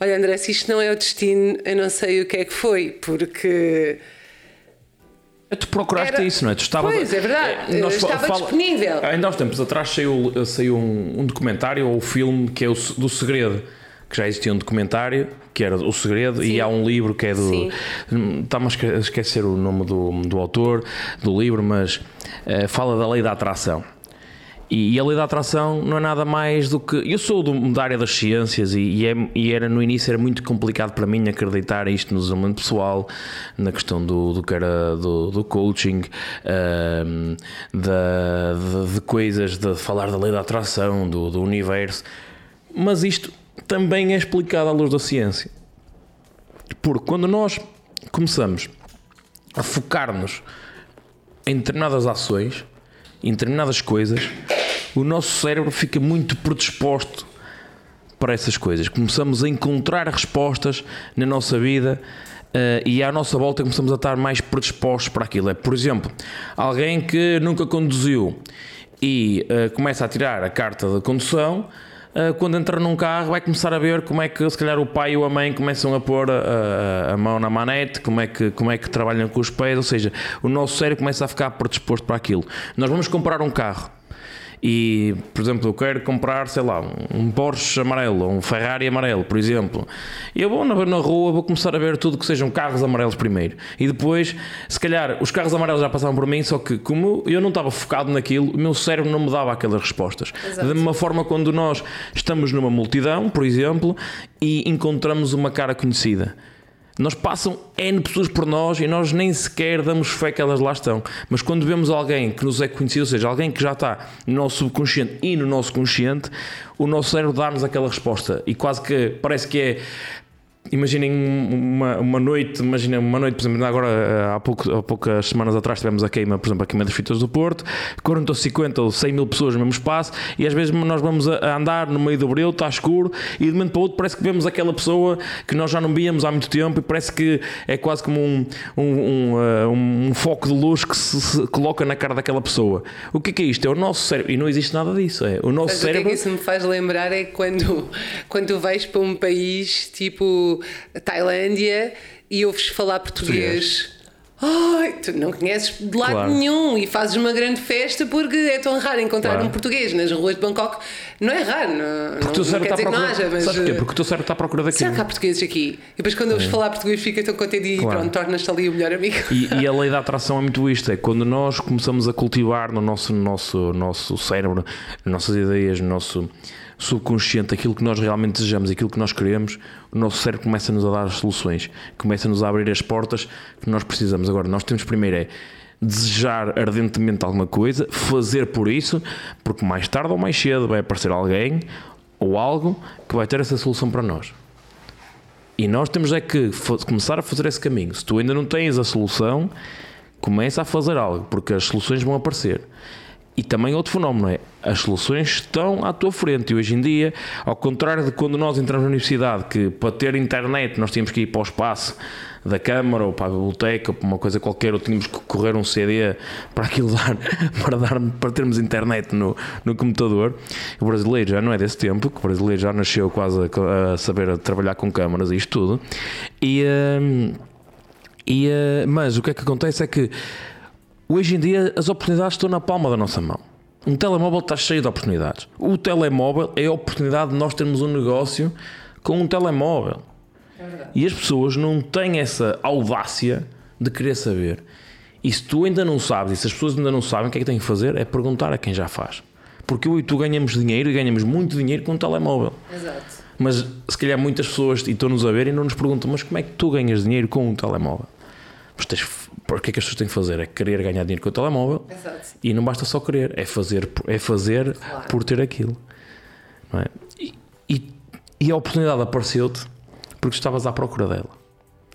Olha, André, se isto não é o destino, eu não sei o que é que foi, porque. Tu procuraste Era- isso, não é? Tu estavas, Pois, é verdade. Eh, nós Estava disponível. Ainda há uns tempos atrás saiu, saiu um, um documentário ou filme que é o do Segredo. Que já existia um documentário que era O Segredo e Sim. há um livro que é do. Está-me a esque- a esquecer o nome do, do autor do livro, mas eh, fala da lei da atração. E, e a lei da atração não é nada mais do que. Eu sou do- da área das ciências e, e é- e era no início era muito complicado para mim acreditar isto no desenvolvimento pessoal, na questão do, do que era do, do coaching, ahm, da, de, de coisas, de falar da lei da atração, do, do universo. Mas isto também é explicado à luz da ciência. Porque quando nós começamos a focar-nos em determinadas ações, em determinadas coisas, o nosso cérebro fica muito predisposto para essas coisas. Começamos a encontrar respostas na nossa vida eh, e à nossa volta começamos a estar mais predispostos para aquilo. É, por exemplo, alguém que nunca conduziu e eh, começa a tirar a carta de condução. Eh, Quando entra num carro, vai começar a ver como é que, se calhar, o pai ou a mãe começam a pôr a, a- a mão na manete, como é, que, como é que trabalham com os pés, ou seja, o nosso cérebro começa a ficar predisposto para aquilo. Nós vamos comprar um carro e, por exemplo, eu quero comprar, sei lá, um Porsche amarelo ou um Ferrari amarelo, por exemplo. E eu vou na, na rua, vou começar a ver tudo que sejam carros amarelos primeiro. E depois, se calhar, os carros amarelos já passavam por mim, só que como eu não estava focado naquilo, o meu cérebro não me dava aquelas respostas. Exato. Da mesma forma, quando nós estamos numa multidão, por exemplo, e encontramos uma cara conhecida. Nós passam N pessoas por nós e nós nem sequer damos fé que elas lá estão. Mas quando vemos alguém que nos é conhecido, ou seja, alguém que já está no nosso subconsciente e no nosso consciente, o nosso cérebro dá-nos aquela resposta. E quase que parece que é imaginem uma, uma noite, imaginem uma noite, por exemplo, agora eh, há, pouco, há poucas semanas atrás tivemos a queima, por exemplo, a queima das fitas do Porto, 40 ou 50 ou 100 mil pessoas no mesmo espaço e às vezes nós vamos a, andar no meio do breu, está escuro e de momento para outro parece que vemos aquela pessoa que nós já não víamos há muito tempo e parece que é quase como um, um, um, uh, um foco de luz que se, se, coloca na cara daquela pessoa. O que é, que é isto? É o nosso cérebro e não existe nada disso. É o nosso Mas cérebro. O que é que isso me faz lembrar é quando, quando tu vais para um país tipo Tailândia e ouves falar português. Ai, tu não conheces de lado claro. nenhum e fazes uma grande festa porque é tão raro encontrar claro. um português nas ruas de Bangkok. Não é raro, não, porque não, não quer dizer que não haja, mas. Sabes porquê? Porque o teu cérebro está à procura daquilo. Será que há portugueses aqui? E depois quando ouves é. falar português fica tão contente e claro. pronto, tornas-te ali o melhor amigo. E, e, a lei da atração é muito isto: é quando nós começamos a cultivar no nosso, nosso, nosso cérebro, nas nossas ideias, no nosso subconsciente aquilo que nós realmente desejamos, aquilo que nós queremos, o nosso cérebro começa-nos a dar as soluções, começa-nos a abrir as portas que nós precisamos. Agora, nós temos primeiro é desejar ardentemente alguma coisa, fazer por isso, porque mais tarde ou mais cedo vai aparecer alguém ou algo que vai ter essa solução para nós. E nós temos é que começar a fazer esse caminho. Se tu ainda não tens a solução, começa a fazer algo, porque as soluções vão aparecer. E também outro fenómeno é as soluções estão à tua frente e hoje em dia, ao contrário de quando nós entramos na universidade, que para ter internet nós tínhamos que ir para o espaço da Câmara ou para a biblioteca ou para uma coisa qualquer, ou tínhamos que correr um CD para aquilo dar, para, dar, para termos internet no, no computador. O brasileiro já não é desse tempo, que o brasileiro já nasceu quase a, a saber a trabalhar com câmaras e isto tudo. E, uh, e, uh, mas o que é que acontece é que Hoje em dia as oportunidades estão na palma da nossa mão. Um telemóvel está cheio de oportunidades. O telemóvel é a oportunidade de nós termos um negócio com um telemóvel. É e as pessoas não têm essa audácia de querer saber. E se tu ainda não sabes, e se as pessoas ainda não sabem, o que é que têm que fazer? É perguntar a quem já faz. Porque eu e tu ganhamos dinheiro e ganhamos muito dinheiro com um telemóvel. Exato. Mas se calhar muitas pessoas estão-nos a ver e não nos perguntam, mas como é que tu ganhas dinheiro com um telemóvel? Mas tens o que é que as pessoas têm que fazer? É querer ganhar dinheiro com o telemóvel Exato. e não basta só querer, é fazer, é fazer claro. por ter aquilo. É? E, e, e, a oportunidade apareceu-te porque estavas à procura dela,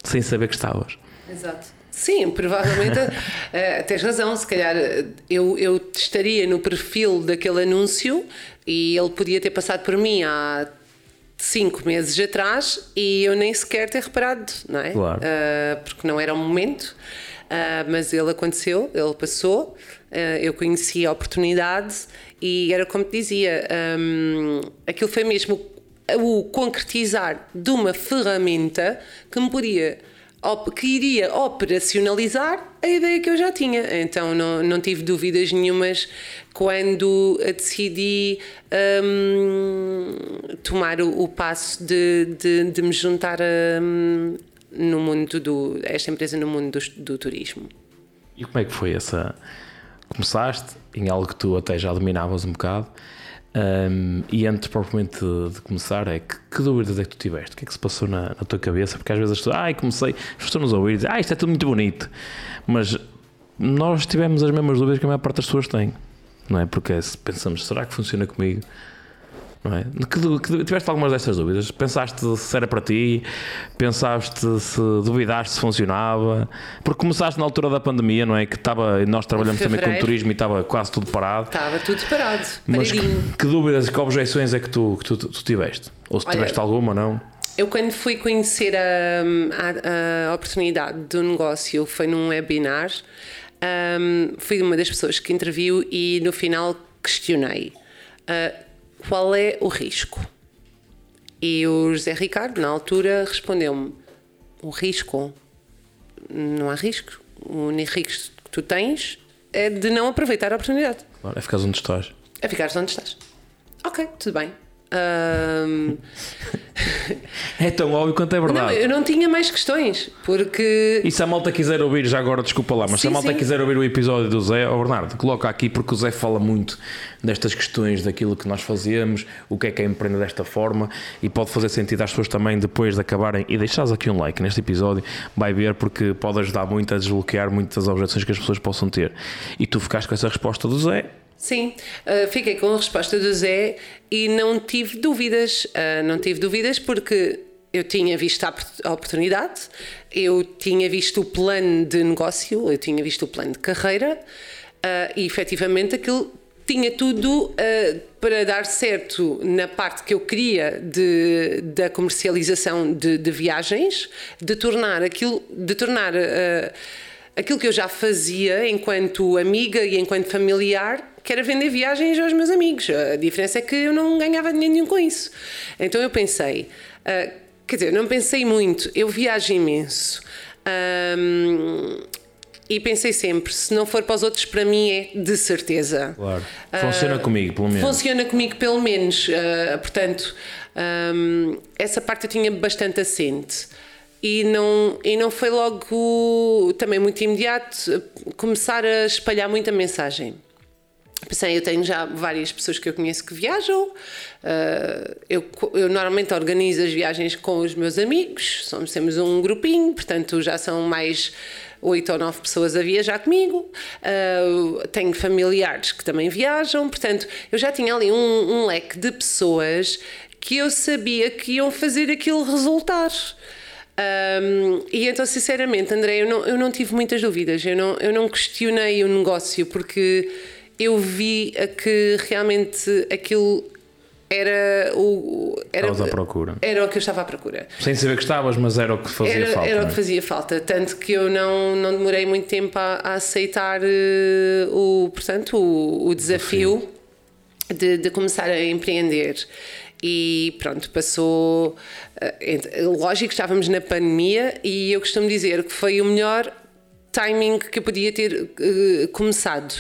sem saber que estavas. Exato. Sim, provavelmente uh, tens razão. Se calhar eu, eu estaria no perfil daquele anúncio e ele podia ter passado por mim há cinco meses atrás e eu nem sequer ter reparado, não é? Claro. Uh, porque não era o momento. Uh, mas ele aconteceu, ele passou, uh, eu conheci a oportunidade e era como te dizia, um, aquilo foi mesmo o concretizar de uma ferramenta que me podia que iria operacionalizar a ideia que eu já tinha. Então não, não tive dúvidas nenhumas quando decidi um, tomar o, o passo de, de, de, me juntar a, no mundo do esta empresa no mundo do, do, turismo. E como é que foi essa? Começaste em algo que tu até já dominavas um bocado. Um, e antes propriamente de, de começar, é que, que, dúvidas é que tu tiveste? O que é que se passou na, na tua cabeça? Porque às vezes as pessoas, ai, comecei, pessoas nos ouvir ah, isto é tudo muito bonito, mas nós tivemos as mesmas dúvidas que a maior parte das pessoas tem, não é? Porque se pensamos, será que funciona comigo? Não é? Que, que, tiveste algumas destas dúvidas? Pensaste se era para ti? Pensaste se duvidaste se funcionava? Porque começaste na altura da pandemia, não é? Que estava, nós trabalhamos também com turismo e estava quase tudo parado. Estava tudo parado. Mas que, que, dúvidas, que objeções é que tu, que tu, tu tiveste? Ou se Olha, tiveste alguma, não? Eu, quando fui conhecer a, a, a oportunidade do negócio, foi num webinar. Um, fui uma das pessoas que interviu e no final questionei. Uh, qual é o risco? E o José Ricardo, na altura, respondeu-me: o risco? Não há risco. O único risco que tu tens é de não aproveitar a oportunidade. Claro, é ficar onde estás. É ficar onde estás. Ok, tudo bem. Um... é tão óbvio quanto é verdade. Não, eu não tinha mais questões, porque. E se a malta quiser ouvir, já agora desculpa lá, mas sim, se a malta sim. quiser ouvir o episódio do Zé, oh Bernardo, coloca aqui porque o Zé fala muito destas questões, daquilo que nós fazemos, o que é que é empreender desta forma e pode fazer sentido às pessoas também depois de acabarem e deixares aqui um like neste episódio, vai ver porque pode ajudar muito a desbloquear muitas objeções que as pessoas possam ter. E tu ficaste com essa resposta do Zé, Sim, uh, fiquei com a resposta do Zé e não tive dúvidas. Uh, não tive dúvidas porque eu tinha visto a oportunidade, eu tinha visto o plano de negócio, eu tinha visto o plano de carreira uh, e efetivamente aquilo tinha tudo uh, para dar certo na parte que eu queria de, da comercialização de, de viagens, de tornar aquilo, de tornar uh, aquilo que eu já fazia enquanto amiga e enquanto familiar, que era vender viagens aos meus amigos. A diferença é que eu não ganhava dinheiro nenhum com isso. Então eu pensei, uh, Quer dizer, não pensei muito, eu viajo imenso. Um, e pensei sempre, se não for para os outros, para mim é de certeza. Claro. Funciona uh, comigo, pelo menos. Funciona comigo, pelo menos. Uh, portanto, um, essa parte eu tinha bastante assente. E não, e não foi logo, também muito imediato, começar a espalhar muita mensagem. Pensei, eu tenho já várias pessoas que eu conheço que viajam. Uh, eu, eu, normalmente organizo as viagens com os meus amigos, somos, temos um grupinho, portanto já são mais oito ou nove pessoas a viajar comigo. Uh, tenho familiares que também viajam, portanto eu já tinha ali um, um leque de pessoas que eu sabia que iam fazer aquilo resultar. Um, e então, sinceramente, André, eu não, eu não tive muitas dúvidas, eu não, eu não questionei o negócio porque eu vi que realmente aquilo era o. Era, Estavas à procura. Era o que eu estava à procura. Sem saber que estavas, mas era o que fazia era, falta. Era é? o que fazia falta. Tanto que eu não, não demorei muito tempo a, a aceitar uh, o, portanto, o, o desafio de, de, começar a empreender. E pronto, passou. Uh, lógico que estávamos na pandemia e eu costumo dizer que foi o melhor timing que eu podia ter uh, começado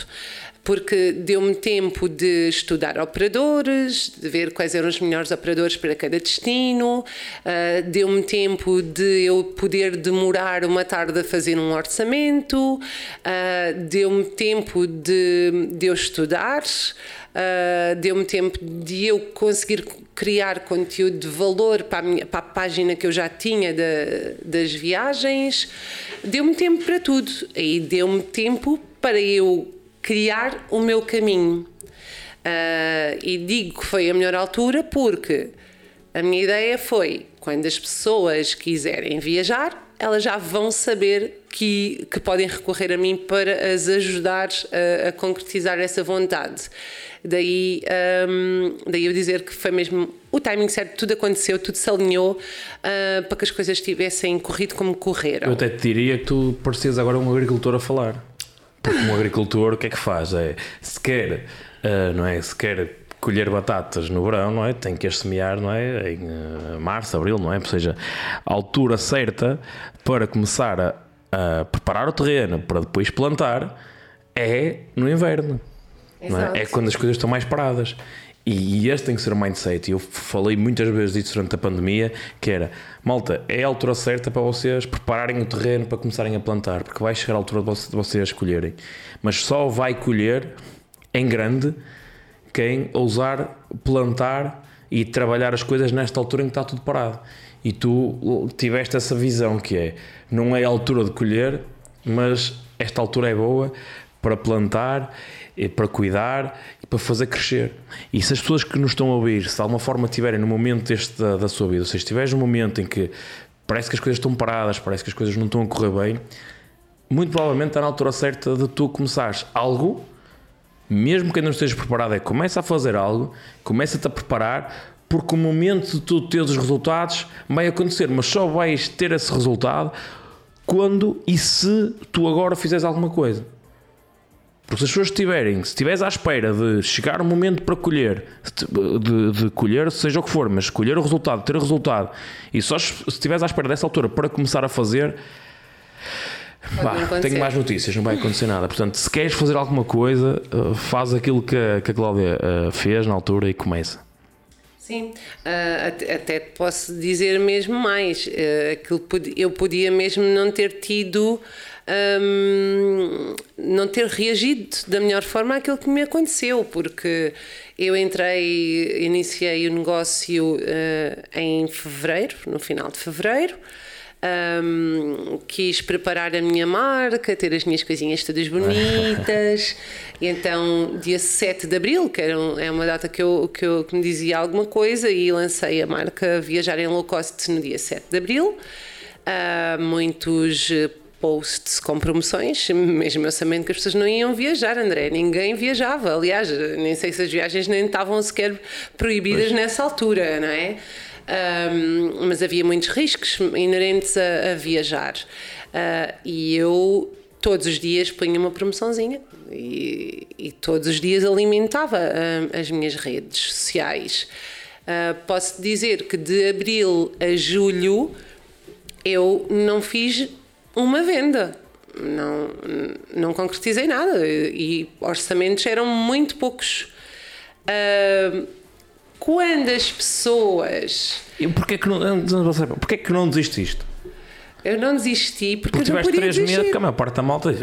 porque deu-me tempo de estudar operadores, de ver quais eram os melhores operadores para cada destino, uh, deu-me tempo de eu poder demorar uma tarde a fazer um orçamento, uh, deu-me tempo de, de eu estudar. Uh, deu-me tempo de eu conseguir criar conteúdo de valor para a, minha, para a página que eu já tinha de, das viagens, deu-me tempo para tudo. E deu-me tempo para eu criar o meu caminho. Uh, e digo que foi a melhor altura porque a minha ideia foi: quando as pessoas quiserem viajar, elas já vão saber que, que podem recorrer a mim para as ajudar a, a concretizar essa vontade. Daí, um, daí eu dizer que foi mesmo o timing certo, tudo aconteceu, tudo se alinhou uh, para que as coisas tivessem corrido como correram. Eu até te diria que tu parecias agora um agricultor a falar. Porque um agricultor o que é que faz? É, se quer, uh, não é? Se quer colher batatas no verão, não é? Tem que as semear, não é? Em uh, março, abril, não é? Ou seja, a altura certa para começar a, a preparar o terreno para depois plantar é no inverno. É? é? quando as coisas estão mais paradas. E este tem que ser o mindset. Eu falei muitas vezes disso durante a pandemia, que era, malta, é a altura certa para vocês prepararem o terreno para começarem a plantar, porque vai chegar a altura de vocês escolherem. Mas só vai colher em grande quem ousar plantar e trabalhar as coisas nesta altura em que está tudo parado. E tu tiveste essa visão que é, não é a altura de colher, mas esta altura é boa para plantar para cuidar e para fazer crescer. E se as pessoas que nos estão a ouvir, se de alguma forma estiverem no momento deste da, da sua vida, ou seja, estiveres num momento em que parece que as coisas estão paradas, parece que as coisas não estão a correr bem, muito provavelmente está na altura certa de tu começares algo, mesmo que ainda não estejas preparado, é começa a fazer algo, começa-te a preparar, porque o momento de tu teres os resultados vai acontecer, mas só vais ter esse resultado quando e se tu agora fizeres alguma coisa. Porque se as pessoas estiverem, se estiveres à espera de chegar o momento para colher, de, de, colher, seja o que for, mas colher o resultado, ter o resultado, e só se estiveres à espera dessa altura para começar a fazer, bah, tenho mais notícias, não vai acontecer nada. Portanto, se queres fazer alguma coisa, eh, faz aquilo que a, que a Cláudia eh, fez na altura e começa. Sim, uh, até posso dizer mesmo mais. Uh, aquilo, eu podia mesmo não ter tido um, não ter reagido da melhor forma àquilo que me aconteceu, porque eu entrei, iniciei o negócio uh, em fevereiro, no final de fevereiro. Um, quis preparar a minha marca, ter as minhas coisinhas todas bonitas. e então, dia 7 de abril, que era um, é uma data que, eu, que, eu, que me dizia alguma coisa, e lancei a marca Viajar em Low Cost no dia 7 de abril. Uh, muitos posts com promoções, mesmo eu sabendo que as pessoas não iam viajar, André, ninguém viajava. Aliás, nem sei se as viagens nem estavam sequer proibidas pois. nessa altura, não é? Um, mas havia muitos riscos inerentes a, a viajar. Uh, e eu todos os dias punha uma promoçãozinha e, e todos os dias alimentava uh, as minhas redes sociais. Uh, posso dizer que de abril a julho eu não fiz uma venda. Não, não concretizei nada e orçamentos eram muito poucos. Uh, quando as pessoas. E porquê que não, porquê que não desististe? Eu não desisti porque, porque eu tiveste três meses, porque a maior parte da malta,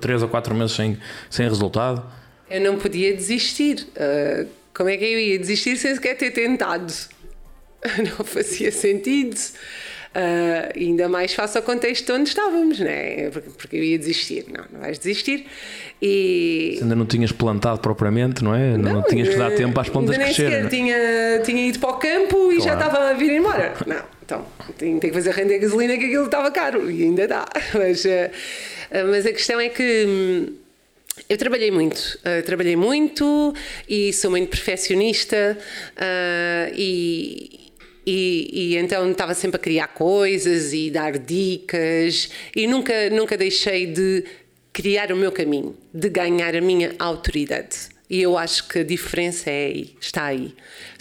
três ou quatro meses sem, sem resultado. Eu não podia desistir. Uh, como é que eu ia desistir sem sequer ter tentado? Não fazia sentido. Uh, ainda mais face ao contexto onde estávamos, né? porque, porque eu ia desistir. Não, não vais desistir. E... ainda não tinhas plantado propriamente, não é? Não, não tinhas que dar tempo às plantas nem crescerem. Nem tinha, tinha ido para o campo e claro. já estava a vir embora. Não, então tem, tem que fazer render gasolina que aquilo estava caro e ainda dá. Mas, uh, mas a questão é que. Hum, eu trabalhei muito, uh, trabalhei muito e sou muito perfeccionista uh, e, e, e, então estava sempre a criar coisas e dar dicas e nunca, nunca deixei de criar o meu caminho, de ganhar a minha autoridade. E eu acho que a diferença é aí, está aí.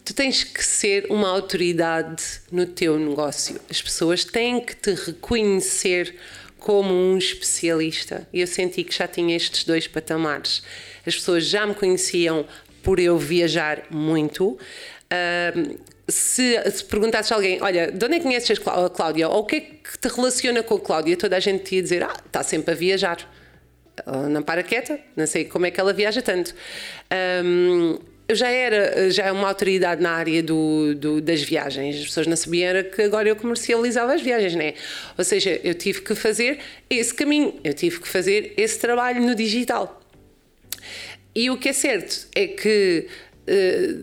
Tu tens que ser uma autoridade no teu negócio. As pessoas têm que te reconhecer como um especialista. E eu senti que já tinha estes dois patamares. As pessoas já me conheciam por eu viajar muito. Se, se perguntasses a alguém, olha, de onde é que conheces a Cláudia? Ou o que é que te relaciona com a Cláudia? Toda a gente te ia dizer, ah, está sempre a viajar. Ela não para quieta, não sei como é que ela viaja tanto. Um, eu já era já uma autoridade na área do, do, das viagens. As pessoas não sabiam era que agora eu comercializava as viagens, né? Ou seja, eu tive que fazer esse caminho, eu tive que fazer esse trabalho no digital. E o que é certo é que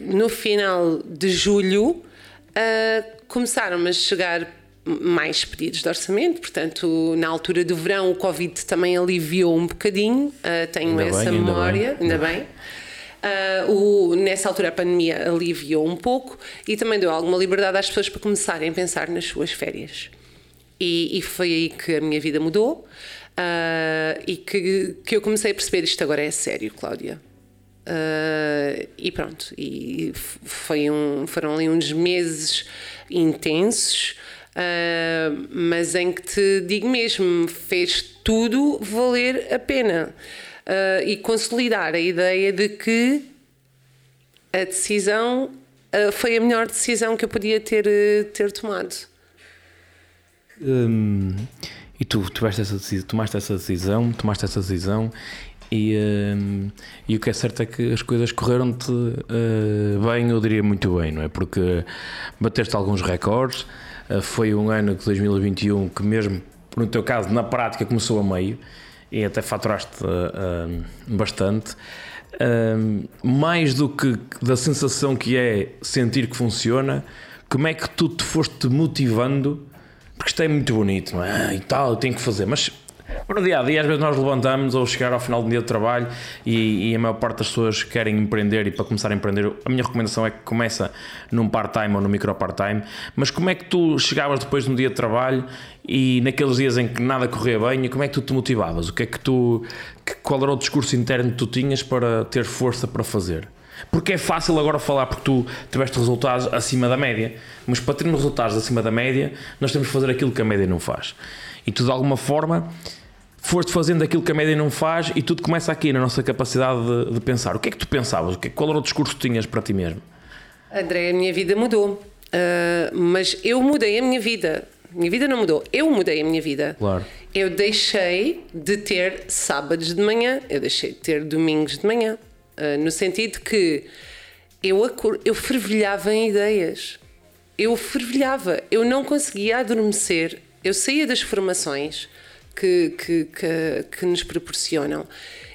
no final de julho uh, começaram a chegar mais pedidos de orçamento, portanto, na altura do verão o Covid também aliviou um bocadinho, uh, tenho ainda essa bem, memória, ainda bem. Ainda bem. Uh, o, nessa altura a pandemia aliviou um pouco e também deu alguma liberdade às pessoas para começarem a pensar nas suas férias. E, e foi aí que a minha vida mudou uh, e que, que eu comecei a perceber isto agora é sério, Cláudia. Uh, e pronto, e foi um, foram ali uns meses intensos, uh, mas em que te digo mesmo, fez tudo valer a pena uh, e consolidar a ideia de que a decisão foi a melhor decisão que eu podia ter, ter tomado. Hum, e tu tomaste essa, tomaste essa decisão, tomaste essa decisão e, uh, e, o que é certo é que as coisas correram-te uh, bem, eu diria muito bem, não é? Porque bateste alguns recordes. Uh, foi um ano de 2021 que, mesmo no teu caso, na prática, começou a meio e até faturaste bastante. mais do que da sensação que é sentir que funciona, como é que tu te foste motivando? Porque isto é muito bonito, não é? Ah, e tal, eu tenho que fazer, mas no dia a dia, às vezes nós levantamos ou chegar ao final do dia de trabalho e, e, a maior parte das pessoas querem empreender e para começar a empreender, a minha recomendação é que começa num part-time ou no micro part-time. Mas como é que tu chegavas depois de um dia de trabalho e naqueles dias em que nada corria bem, como é que tu te motivavas? O que é que tu, qual era o discurso interno que tu tinhas para ter força para fazer? Porque é fácil agora falar porque tu tiveste resultados acima da média, mas para termos resultados acima da média, nós temos que fazer aquilo que a média não faz. E tu, de alguma forma, foste fazendo aquilo que a média não faz e tudo começa aqui na nossa capacidade de, de pensar. O que é que tu pensavas? Que, qual era o discurso que tinhas para ti mesmo? André, a minha vida mudou. Uh, mas eu mudei a minha vida. Minha vida não mudou, eu mudei a minha vida. Claro. Eu deixei de ter sábados de manhã, eu deixei de ter domingos de manhã. Uh, no sentido que eu, eu fervilhava em ideias. Eu fervilhava. Eu não conseguia adormecer Eu saía das formações que, que, que, que nos proporcionam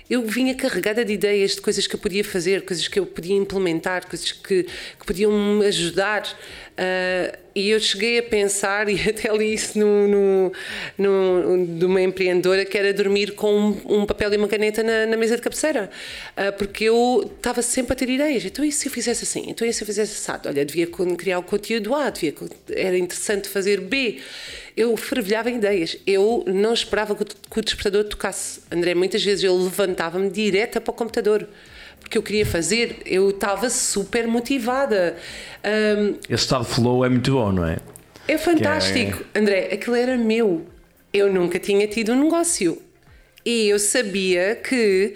eu vinha carregada de ideias de coisas que eu podia fazer, coisas que eu podia implementar, coisas que, que podiam me ajudar. Uh, e eu cheguei a pensar, e até li isso no, no, no, de uma empreendedora, que era dormir com um, um papel e uma caneta na, na mesa de cabeceira. Uh, porque eu estava sempre a ter ideias. Então, e se eu fizesse assim? Então, e se eu fizesse assado? Olha, devia criar o conteúdo A, devia, era interessante fazer B eu fervilhava em ideias. Eu não esperava que o despertador tocasse. André, muitas vezes eu levantava-me direta para o computador porque eu queria fazer, eu estava super motivada. Um, Esse estado de flow é muito bom, não é? É fantástico. É... André, aquilo era meu. Eu nunca tinha tido um negócio. E eu sabia que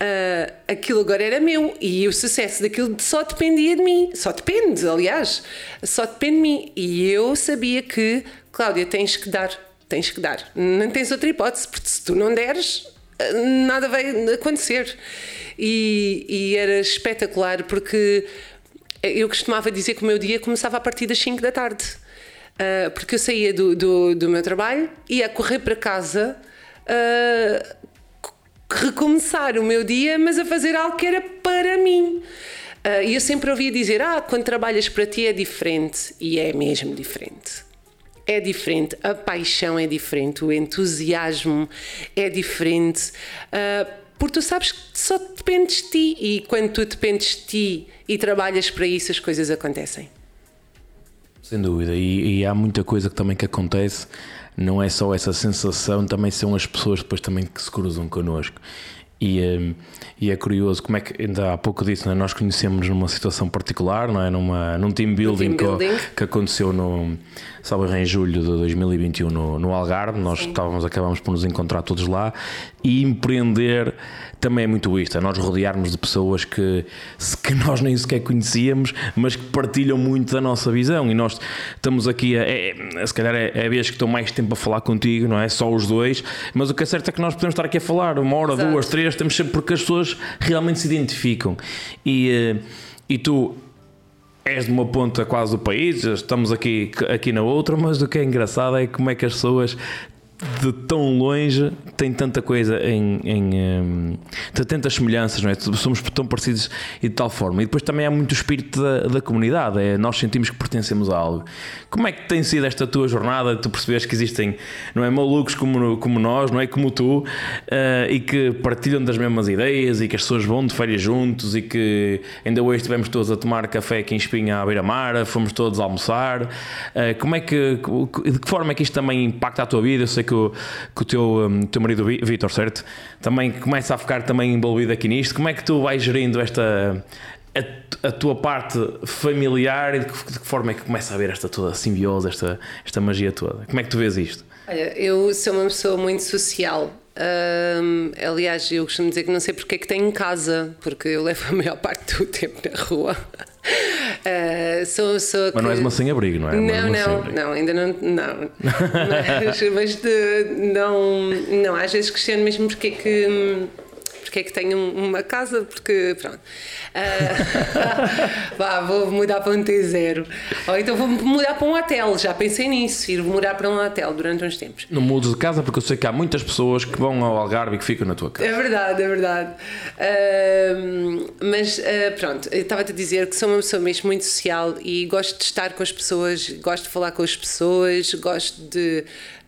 uh, aquilo agora era meu e o sucesso daquilo só dependia de mim. Só depende, aliás. Só depende de mim. E eu sabia que Cláudia, tens que dar, tens que dar. Não tens outra hipótese, porque se tu não deres, nada vai acontecer. E, e era espetacular porque eu costumava dizer que o meu dia começava a partir das 5 da tarde. Uh, porque eu saía do, do, do, meu trabalho, ia correr para casa, uh, recomeçar o meu dia, mas a fazer algo que era para mim. Uh, e eu sempre ouvia dizer: Ah, quando trabalhas para ti é diferente. E é mesmo diferente é diferente, a paixão é diferente, o entusiasmo é diferente, uh, porque tu sabes que só dependes de ti e quando tu dependes de ti e trabalhas para isso, as coisas acontecem. Sem dúvida, e, e há muita coisa que também que acontece, não é só essa sensação, também são as pessoas depois também que se cruzam connosco. E, um, e é curioso como é que ainda há pouco disso, é? nós conhecemos numa situação particular, não é? Numa, num team building, team building. Que, que, aconteceu no sábado em julho de 2021 no, no Algarve. Nós Sim. estávamos, acabamos por nos encontrar todos lá e empreender também é muito isto, é nós rodearmos de pessoas que, que nós nem sequer conhecíamos, mas que partilham muito da nossa visão. E nós estamos aqui, a, é, é, se calhar é, é a vez que estou mais tempo a falar contigo, não é? Só os dois, mas o que é certo é que nós podemos estar aqui a falar uma hora, Exato. duas, três, temos sempre porque as pessoas realmente se identificam. E, eh, e tu és de uma ponta quase do país, estamos aqui, aqui na outra, mas o que é engraçado é como é que as pessoas de tão longe tem tanta coisa em, em um, tem tantas semelhanças, não é? Somos tão parecidos e de tal forma. E depois também há muito o espírito da, da comunidade, é, nós sentimos que pertencemos a algo. Como é que tem sido esta tua jornada? Tu percebes que existem, não é? Malucos como, como nós, não é? Como tu, uh, e que partilham das mesmas ideias e que as pessoas vão de férias juntos e que ainda hoje estivemos todos a tomar café aqui em Espinha à beira-mar, fomos todos a almoçar. Uh, como é que, de que forma é que isto também impacta a tua vida? Eu sei que o, que o teu, um, teu marido Vitor, certo? Também começa a ficar também envolvido aqui nisto. Como é que tu vais gerindo esta a, a tua parte familiar e de que, de que, forma é que começa a haver esta toda simbiose, esta, esta magia toda? Como é que tu vês isto? Olha, eu sou uma pessoa muito social. Um, aliás, eu costumo dizer que não sei porque é que tenho casa, porque eu levo a maior parte do tempo na rua. Uh, sou, sou mas não és uma sem-abrigo, não é? Não, não, não, ainda não. não. mas, mas de, não, não, às vezes questiono mesmo porque é que porque é que tenho uma casa, porque pronto. Uh, vá, vou mudar para um T0. Ou então vou mudar para um hotel, já pensei nisso, ir morar para um hotel durante uns tempos. Não mudo de casa porque eu sei que há muitas pessoas que vão ao Algarve e que ficam na tua casa. É verdade, é verdade. Uh, mas uh, pronto, eu estava-te a dizer que sou uma pessoa mesmo muito social e gosto de estar com as pessoas, gosto de falar com as pessoas, gosto de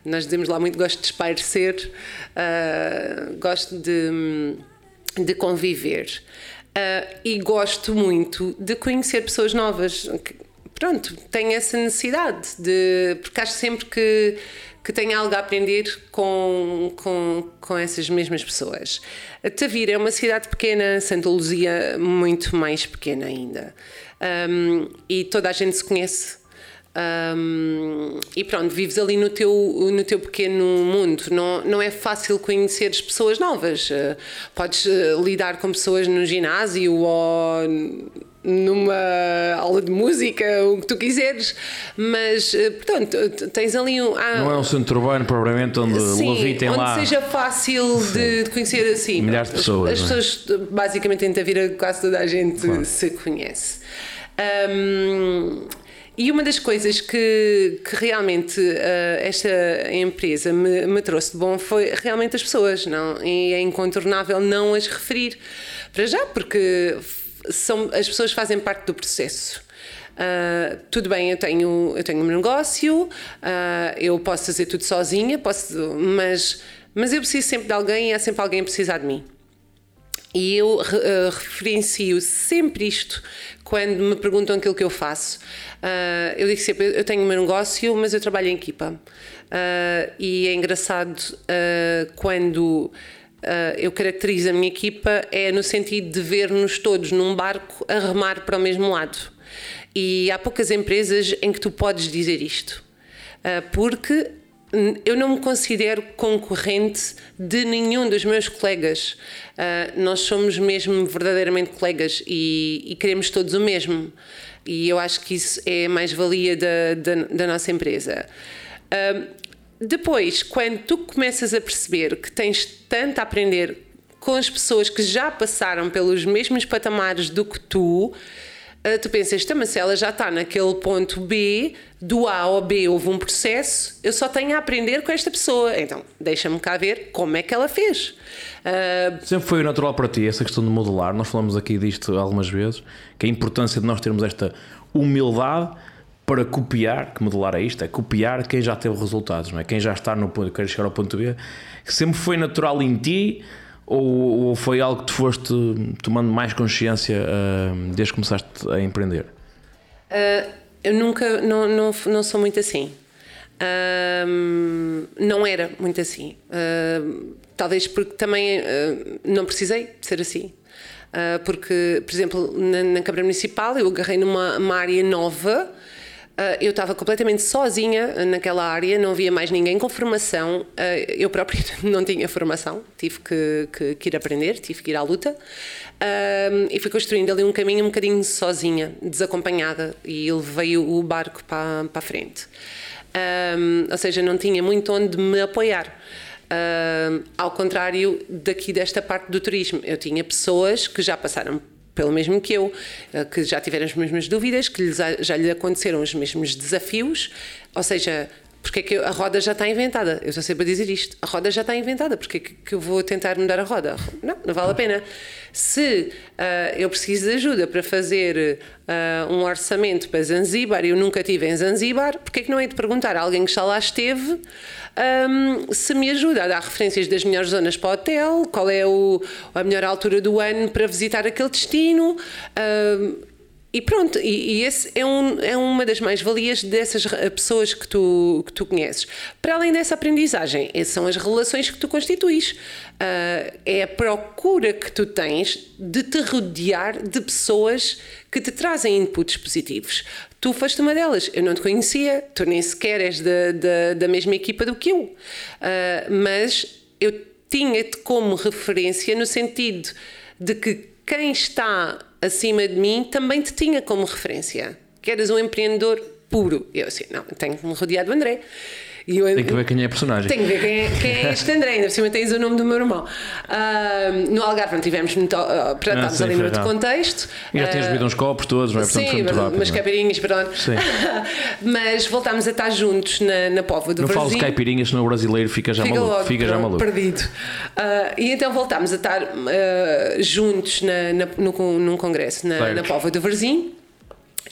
nós dizemos lá muito gosto de espairecer, uh, gosto de, de conviver. Uh, e gosto muito de conhecer pessoas novas. Pronto, tenho essa necessidade de. porque acho sempre que, que tenho algo a aprender com, com, com essas mesmas pessoas. Tavira é uma cidade pequena, Santa Luzia muito mais pequena ainda. Um, e toda a gente se conhece um, e pronto, vives ali no teu, no teu pequeno mundo. Não, não é fácil conhecer as pessoas novas. Uh, podes uh, lidar com pessoas no ginásio ou numa aula de música, o que tu quiseres, mas uh, portanto, tens ali um. Ah, não é um centro urbano, provavelmente, onde sim, levitem onde lá. seja fácil de, de, conhecer assim. Milhares de pessoas. As, as é? pessoas, basicamente, em Tavira, quase toda a gente claro. se conhece. Um, e uma das coisas que, que realmente uh, esta empresa me, me, trouxe de bom foi realmente as pessoas, não? E é incontornável não as referir. Para já, porque são, as pessoas fazem parte do processo. Uh, tudo bem, eu tenho, eu tenho um negócio, uh, eu posso fazer tudo sozinha, posso, mas, mas eu preciso sempre de alguém e há sempre alguém a precisar de mim. E eu uh, referencio sempre isto quando me perguntam aquilo que eu faço. Uh, eu digo sempre: eu tenho o meu negócio, mas eu trabalho em equipa. Uh, e é engraçado quando. eu caracterizo a minha equipa é no sentido de ver-nos todos num barco a remar para o mesmo lado. E há poucas empresas em que tu podes dizer isto, porque eu não me considero concorrente de nenhum dos meus colegas. Uh, nós somos mesmo verdadeiramente colegas e, e, queremos todos o mesmo. E eu acho que isso é a mais-valia da, da, da, nossa empresa. Uh, depois, quando tu começas a perceber que tens tanto a aprender com as pessoas que já passaram pelos mesmos patamares do que tu, tu pensas, esta Marcela já está naquele ponto B, do A ao B houve um processo, eu só tenho a aprender com esta pessoa. Então, deixa-me cá ver como é que ela fez. Uh... Sempre foi natural para ti essa questão de modelar. Nós falamos aqui disto algumas vezes, que a importância de nós termos esta humildade para copiar, que modelar é isto, é copiar quem já teve resultados, não é? Quem já está no ponto, quer chegar ao ponto B, sempre foi natural em ti ou, ou foi algo que tu foste tomando mais consciência uh, desde que começaste a empreender? Uh, eu nunca, não, não, não sou muito assim. Uh, não era muito assim. talvez porque também não precisei ser assim. porque, por exemplo, na, na Câmara Municipal eu agarrei numa área nova Uh, eu estava completamente sozinha naquela área, não havia mais ninguém com formação. Uh, eu própria não tinha formação, tive que, que, que, ir aprender, tive que ir à luta. Uh, e fui construindo ali um caminho um bocadinho sozinha, desacompanhada, e levei o barco para, para a frente. ou seja, não tinha muito onde me apoiar. ao contrário daqui desta parte do turismo, eu tinha pessoas que já passaram pelo mesmo que eu, eh, que já tiveram as mesmas dúvidas, que já lhe aconteceram os mesmos desafios, ou seja, porque é que a roda já está inventada? Eu estou sempre a dizer isto. A roda já está inventada, porque é que eu vou tentar mudar a roda? Não, não vale a pena. Se uh, eu preciso de ajuda para fazer uh, um orçamento para Zanzíbar e eu nunca estive em Zanzíbar, porque é que não é de perguntar a alguém que já lá esteve um, se me ajuda a dar referências das melhores zonas para o hotel, qual é o, a melhor altura do ano para visitar aquele destino. Um, e pronto, e, e esse é, um, é uma das mais-valias dessas pessoas que tu, que tu conheces. Para além dessa aprendizagem, são as relações que tu constituís. Uh, é a procura que tu tens de te rodear de pessoas que te trazem inputs positivos. Tu foste uma delas, eu não te conhecia, tu nem sequer és da, da, da mesma equipa do que eu, uh, mas eu tinha-te como referência no sentido de que quem está acima de mim também te tinha como referência, que eras um empreendedor puro. Eu assim, não, tenho que me rodear do André. E eu, tem que ver quem é a personagem. Tem que ver quem é, quem é este André, ainda por cima tens o nome do meu irmão. Uh, no Algarve não tivemos muito. Uh, para ah, ali no outro contexto. E já uh, tinhas bebido uns copos todos, não é? Portanto, sim, rápido, umas é? caipirinhas. Sim. mas voltámos a estar juntos na, na Póvoa do Não falas de caipirinhas, senão o brasileiro fica já fica maluco. Fica já maluco. Perdido. Uh, e então voltámos a estar uh, juntos na, na, no, num congresso na, na Póvoa do Varzim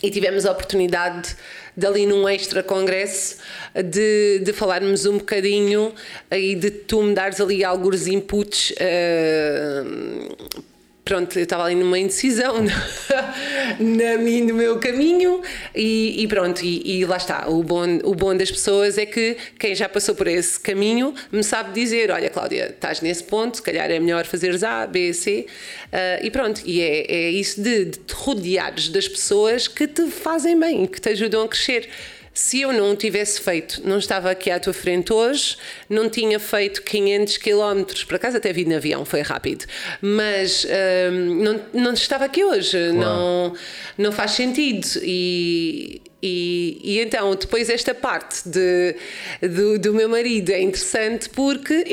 e tivemos a oportunidade dali num extra congresso de, de falarmos um bocadinho e de tu me dares ali alguns inputs uh, pronto, eu estava ali numa indecisão na no meu caminho e, e pronto, e, e, lá está. O bom, o bom das pessoas é que quem já passou por esse caminho me sabe dizer: olha, Cláudia, estás nesse ponto, se calhar é melhor fazeres A, B, C, uh, e pronto. E é, é isso de, de te rodeares das pessoas que te fazem bem, que te ajudam a crescer se eu não tivesse feito, não estava aqui à tua frente hoje, não tinha feito 500 km, por acaso até vim de avião, foi rápido, mas hum, não, não estava aqui hoje, claro. não, não faz sentido. E, e, e, então, depois, esta parte de, do, do meu marido é interessante porque,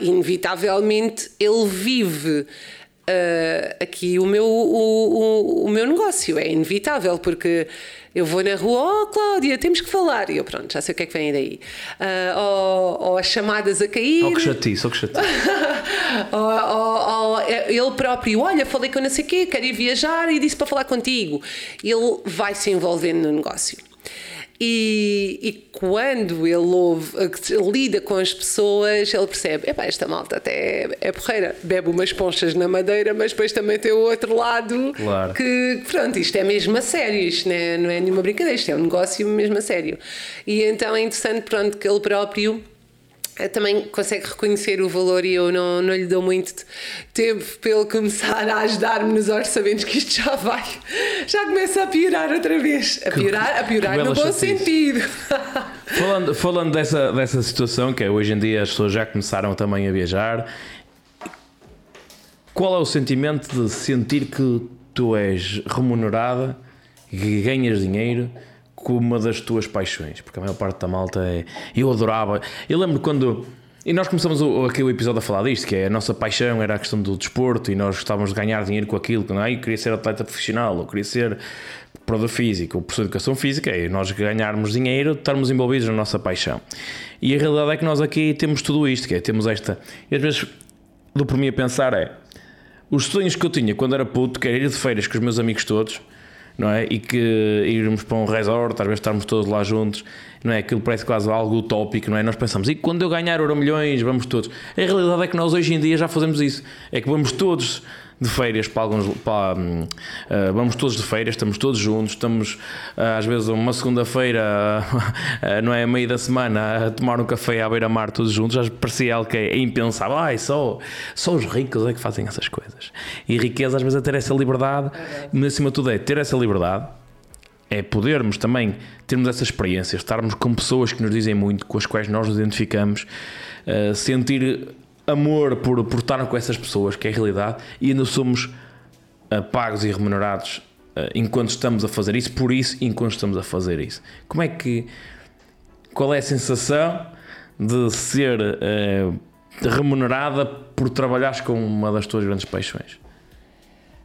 inevitavelmente, ele vive uh, aqui o meu, o, o, o, meu negócio. É inevitável, porque eu vou na rua, oh Cláudia, temos que falar. E eu, pronto, já sei o que é que vem daí. Uh, ou, ou, as chamadas a cair. Ou que chatice, ou que chatice. ou, ou, ou, ele próprio, olha, falei com não sei o quê, quero ir viajar e disse para falar contigo. Ele vai se envolvendo no negócio. E, e, quando ele ouve, lida com as pessoas, ele percebe: epá, esta malta até é, porreira, bebe umas ponchas na madeira, mas depois também tem o outro lado claro. que, pronto, isto é mesmo a sério, isto não é, não é nenhuma brincadeira, isto é um negócio mesmo a sério. E então é interessante, pronto, que ele próprio também consegue reconhecer o valor e eu não, não lhe dou muito tempo pelo começar a ajudar-me nos orçamentos que isto já vai, já começa a piorar outra vez, a piorar, a piorar no bom sentido. Falando, falando dessa, dessa situação, que é hoje em dia as pessoas já começaram também a viajar, qual é o sentimento de sentir que tu és remunerada, que ganhas dinheiro como uma das tuas paixões, porque a maior parte da malta é. Eu adorava. Eu lembro quando. E nós começamos o, aquele episódio a falar disto, que é a nossa paixão era a questão do desporto e nós gostávamos de ganhar dinheiro com aquilo. Não é? Eu queria ser atleta profissional, ou queria ser provedor físico, professor de educação física, é nós ganharmos dinheiro, estarmos envolvidos na nossa paixão. E a realidade é que nós aqui temos tudo isto, que é, temos esta. E às vezes, do por mim a pensar é. Os sonhos que eu tinha quando era puto, que era ir de feiras com os meus amigos todos, não é? E que irmos para um resort, vezes estarmos todos lá juntos, não é? Aquilo parece quase algo utópico, não é? Nós pensamos, e quando eu ganhar euro milhões, vamos todos. A realidade é que nós hoje em dia já fazemos isso. É que vamos todos de férias para alguns. Para, uh, vamos todos de férias, estamos todos juntos, estamos uh, às vezes uma segunda-feira, uh, não é? A meio da semana, a tomar um café à beira-mar todos juntos, já parecia algo que é impensável. Ai, só, só os ricos é que fazem essas coisas. E riqueza às vezes é ter essa liberdade, mas acima de tudo é ter essa liberdade. É podermos também termos essa experiência, estarmos com pessoas que nos dizem muito, com as quais nós nos identificamos, sentir amor por, por estar com essas pessoas, que é a realidade, e ainda somos uh, pagos e remunerados uh, enquanto estamos a fazer isso, por isso, enquanto estamos a fazer isso. Como é que. Qual é a sensação de ser uh, remunerada por trabalhares com uma das tuas grandes paixões?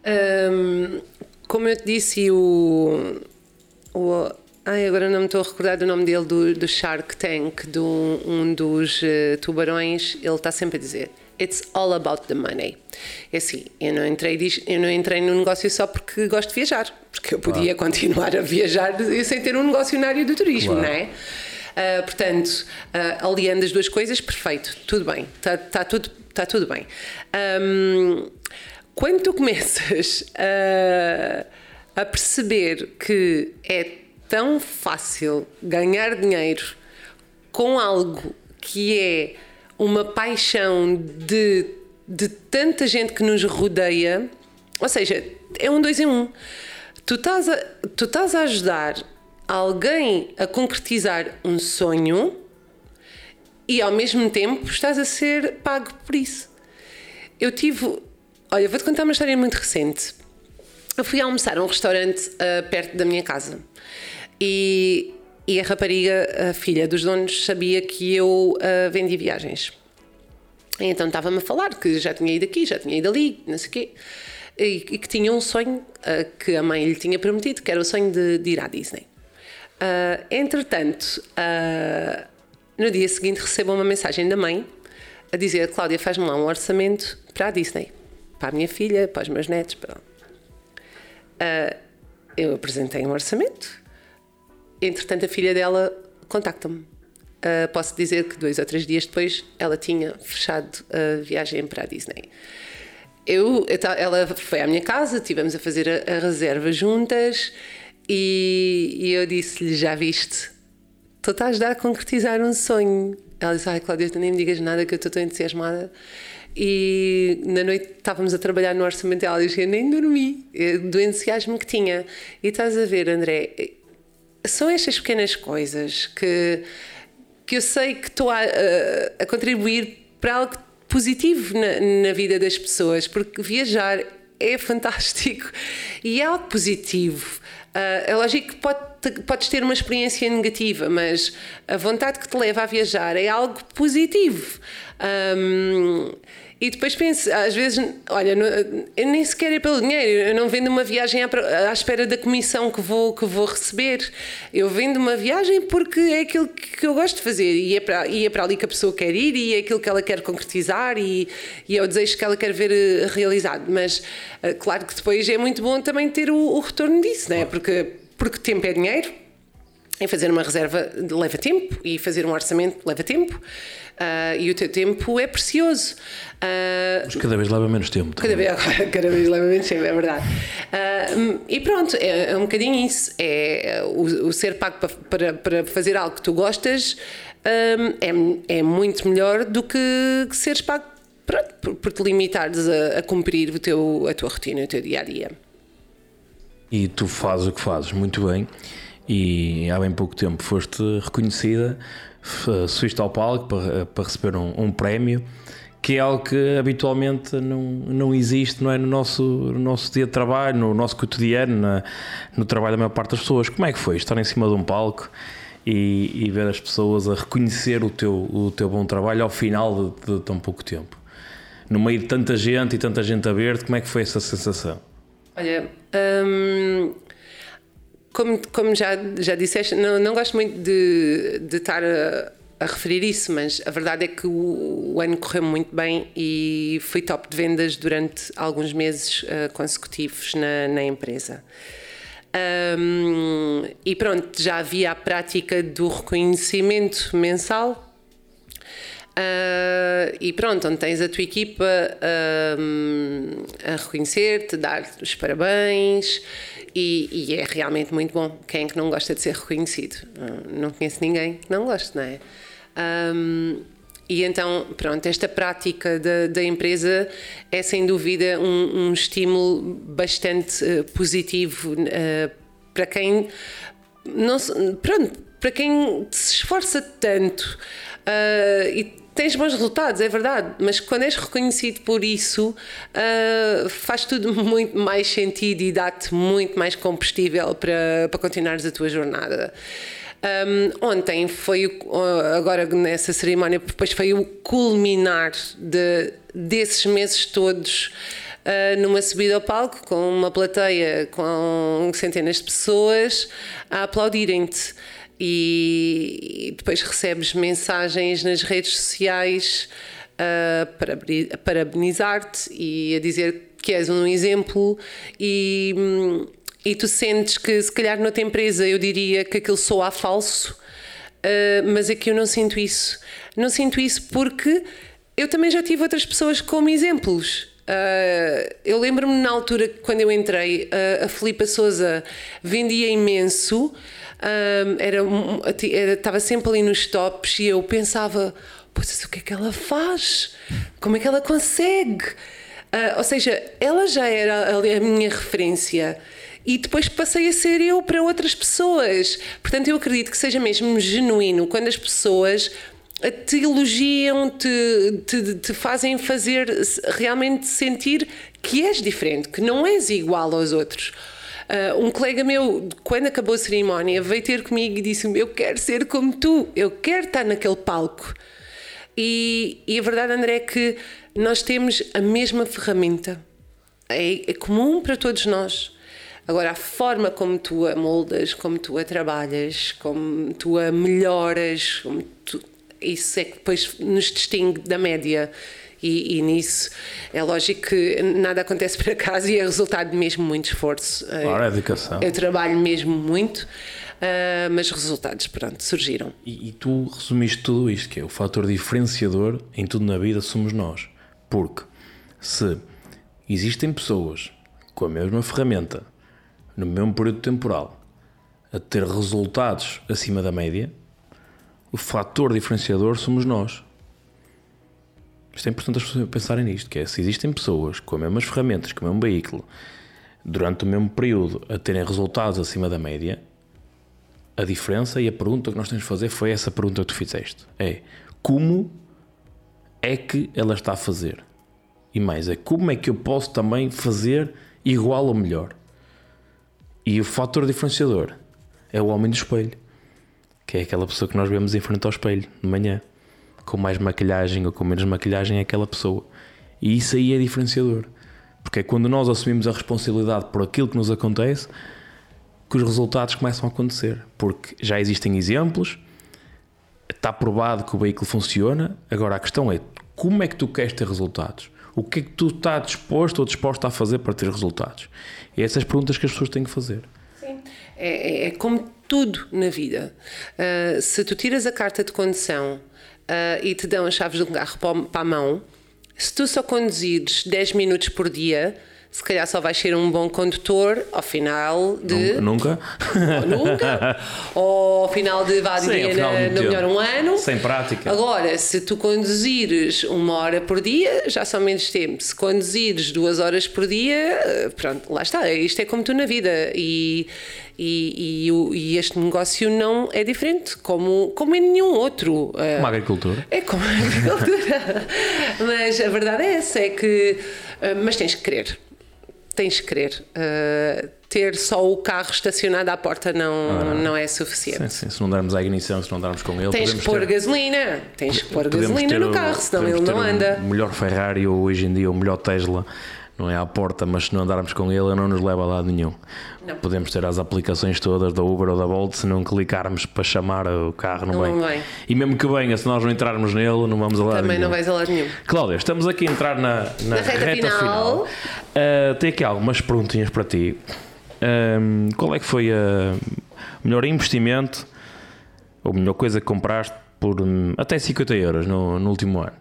Um, como eu te disse, o, o Ai, agora não me estou a recordar do nome dele, do, do Shark Tank, de um, um dos uh, tubarões. Ele está sempre a dizer: It's all about the money. É assim, eu não, entrei, eu não entrei no negócio só porque gosto de viajar, porque eu podia claro. continuar a viajar sem ter um negócio na área do turismo, claro. não é? Uh, portanto, uh, aliando as duas coisas, perfeito, tudo bem, está tá tudo, tá tudo bem. Um, quando tu começas a, a perceber que é tão fácil ganhar dinheiro com algo que é uma paixão de, de tanta gente que nos rodeia, ou seja, é um dois em um. Tu estás a, tu estás a ajudar alguém a concretizar um sonho e ao mesmo tempo estás a ser pago por isso. Eu tive. Olha, vou-te contar uma história muito recente. Eu fui almoçar a um restaurante uh, perto da minha casa e, e a rapariga, a filha dos donos, sabia que eu uh, vendia viagens. E então estava-me a falar que já tinha ido aqui, já tinha ido ali, não sei o quê. E, e, que tinha um sonho uh, que a mãe lhe tinha prometido, que era o sonho de, de ir à Disney. Entretanto, no dia seguinte recebo uma mensagem da mãe a dizer: Cláudia, faz-me lá um orçamento para a Disney, para a minha filha, para os meus netos. Para... eu apresentei um orçamento entretanto, a filha dela contacta-me. Uh, posso dizer que dois ou três dias depois ela tinha fechado a viagem para a Disney. Eu, ela foi à minha casa, tivemos a fazer a, a reserva juntas e, e eu disse-lhe: Já viste? Estás a ajudar a concretizar um sonho. Ela disse: Ai, Cláudia, tu nem me digas nada que eu estou tão entusiasmada. E na noite estávamos a trabalhar no orçamento e eu nem dormi eh, do entusiasmo que tinha. E estás a ver, André, são estas pequenas coisas que, que eu sei que estou a, a, a contribuir para algo positivo na, na, vida das pessoas, porque viajar é fantástico e é algo positivo. Uh, é lógico que pode, podes ter uma experiência negativa, mas a vontade que te leva a viajar é algo positivo. Um, E depois penso, às vezes, olha, eu nem sequer é pelo dinheiro, eu não vendo uma viagem à, à, espera da comissão que vou, que vou receber. Eu vendo uma viagem porque é aquilo que eu gosto de fazer e é para, e é para ali que a pessoa quer ir e é aquilo que ela quer concretizar e, e é o desejo que ela quer ver eh, realizado. Mas, eh, claro que depois é muito bom também ter o, o retorno disso, não é? Porque, porque tempo é dinheiro em fazer uma reserva leva tempo e fazer um orçamento leva tempo uh, e o teu tempo é precioso. Uh, Mas cada vez leva menos tempo. Cada vez, cada vez leva menos tempo, é verdade. Uh, e pronto, é, é, um bocadinho isso. É o, o ser pago para, para, para, fazer algo que tu gostas um, é, é muito melhor do que, que seres pago pronto, por, por te limitares a, a cumprir o teu, a tua rotina, o teu dia a dia. E tu fazes o que fazes muito bem e há bem pouco tempo foste reconhecida, subiste ao palco para, para receber um, um, prémio, que é algo que habitualmente não, não existe não é, no, nosso, no nosso dia de trabalho, no nosso cotidiano, na, no trabalho da maior parte das pessoas. Como é que foi estar em cima de um palco e, e ver as pessoas a reconhecer o teu, o teu bom trabalho ao final de, de tão pouco tempo? No meio de tanta gente e tanta gente a ver, como é que foi essa sensação? Olha, hum, como, como já, já disseste, não, não gosto muito de, de estar a, a referir isso, mas a verdade é que o, o, ano correu muito bem e fui top de vendas durante alguns meses uh, consecutivos na, na empresa. Um, e pronto, já havia a prática do reconhecimento mensal. Uh, e pronto, onde tens a tua equipa uh, a reconhecer-te, dar os parabéns, e, e, é realmente muito bom. Quem é que não gosta de ser reconhecido? Não conheço ninguém que não goste, não é? Um, e então, pronto, esta prática da, da empresa é sem dúvida um, um estímulo bastante uh, positivo uh, para quem não pronto, para quem se esforça tanto uh, e tens bons resultados, é verdade, mas quando és reconhecido por isso, uh, faz tudo muito mais sentido e dá-te muito mais combustível para, para continuares a tua jornada. Um, ontem foi, o, agora nessa cerimónia, depois foi o culminar de, desses meses todos. Uh, numa subida ao palco com uma plateia com centenas de pessoas a aplaudirem-te e depois recebes mensagens nas redes sociais uh, para parabenizar-te e a dizer que és um exemplo e, e tu sentes que se calhar noutra empresa eu diria que aquilo soa falso, uh, mas aqui eu não sinto isso. Não sinto isso porque eu também já tive outras pessoas como exemplos. Uh, eu lembro-me na altura quando eu entrei, uh, a Filipa Souza vendia imenso era, era, estava sempre ali nos tops e eu pensava, pois o que é que ela faz? Como é que ela consegue? Uh, ou seja, ela já era a minha referência e depois passei a ser eu para outras pessoas. Portanto, eu acredito que seja mesmo genuíno quando as pessoas te elogiam, te, te, te, fazem fazer realmente sentir que és diferente, que não és igual aos outros. Uh, um colega meu, quando acabou a cerimónia, veio ter comigo e disse-me: Eu quero ser como tu, eu quero estar naquele palco. E, e a verdade, André, é que nós temos a mesma ferramenta. É, é comum para todos nós. Agora, a forma como tu a moldas, como tu a trabalhas, como tu a melhoras, tu, isso é que depois nos distingue da média. E, e, nisso é lógico que nada acontece por acaso e é resultado de mesmo muito esforço. Claro, é dedicação. Eu trabalho mesmo muito. Uh, mas resultados, pronto, surgiram. E, e, tu resumiste tudo isto, que é o fator diferenciador em tudo na vida somos nós. Porque se existem pessoas com a mesma ferramenta, no mesmo período temporal, a ter resultados acima da média, o fator diferenciador somos nós. Isto é importante as pessoas pensarem nisto, que é se existem pessoas com as mesmas ferramentas, com o mesmo veículo, durante o mesmo período a terem resultados acima da média, a diferença e a pergunta que nós temos de fazer foi essa pergunta que tu fizeste. É como é que ela está a fazer? E mais, é como é que eu posso também fazer igual ou melhor? E o fator diferenciador é o homem do espelho, que é aquela pessoa que nós vemos em frente ao espelho de manhã com mais maquilhagem ou com menos maquilhagem é aquela pessoa. E isso aí é diferenciador. Porque é quando nós assumimos a responsabilidade por aquilo que nos acontece que os resultados começam a acontecer. Porque já existem exemplos, está provado que o veículo funciona. Agora a questão é como é que tu queres ter resultados? O que é que tu estás disposto ou disposta a fazer para ter resultados? E essas perguntas que as pessoas têm que fazer. Sim. É, é, é como tudo na vida. Uh, se tu tiras a carta de condução uh, e te dão as chaves do carro para a mão, se tu só conduzires 10 minutos por dia, se calhar só vais ser um bom condutor ao final de. Nunca? Ou nunca. ou ao final de, vá, diria, no melhor um ano. Sem prática. Agora, se tu conduzires uma hora por dia, já são menos tempo. Se conduzires duas horas por dia, eh, pronto, lá está. Isto é como tu na vida. E, e, e, e, este negócio não é diferente, como, como em nenhum outro. Eh, como a agricultura. É como a agricultura. mas a verdade é essa, é que. Eh, mas tens que querer tens que querer. Uh, ter só o carro estacionado à porta não, ah, não é suficiente. Sim, sim. Se não darmos a ignição, se não darmos com ele, tens que pôr ter... gasolina. Tens que pôr gasolina no carro, senão ele não anda. O melhor Ferrari ou hoje em dia o melhor Tesla não é à porta, mas se não andarmos com ele, não nos leva a lado nenhum. Não. Podemos ter as aplicações todas da Uber ou da Bolt, se não clicarmos para chamar o carro, não, não vem. E mesmo que venha, se nós não entrarmos nele, não vamos a lado Também nenhum. não vais a lado nenhum. Cláudia, estamos aqui a entrar na, na, na reta, reta, final. final. Uh, tenho aqui algumas perguntinhas para ti. Uh, qual é que foi o melhor investimento ou melhor coisa que compraste por um, até 50 euros no, no último ano?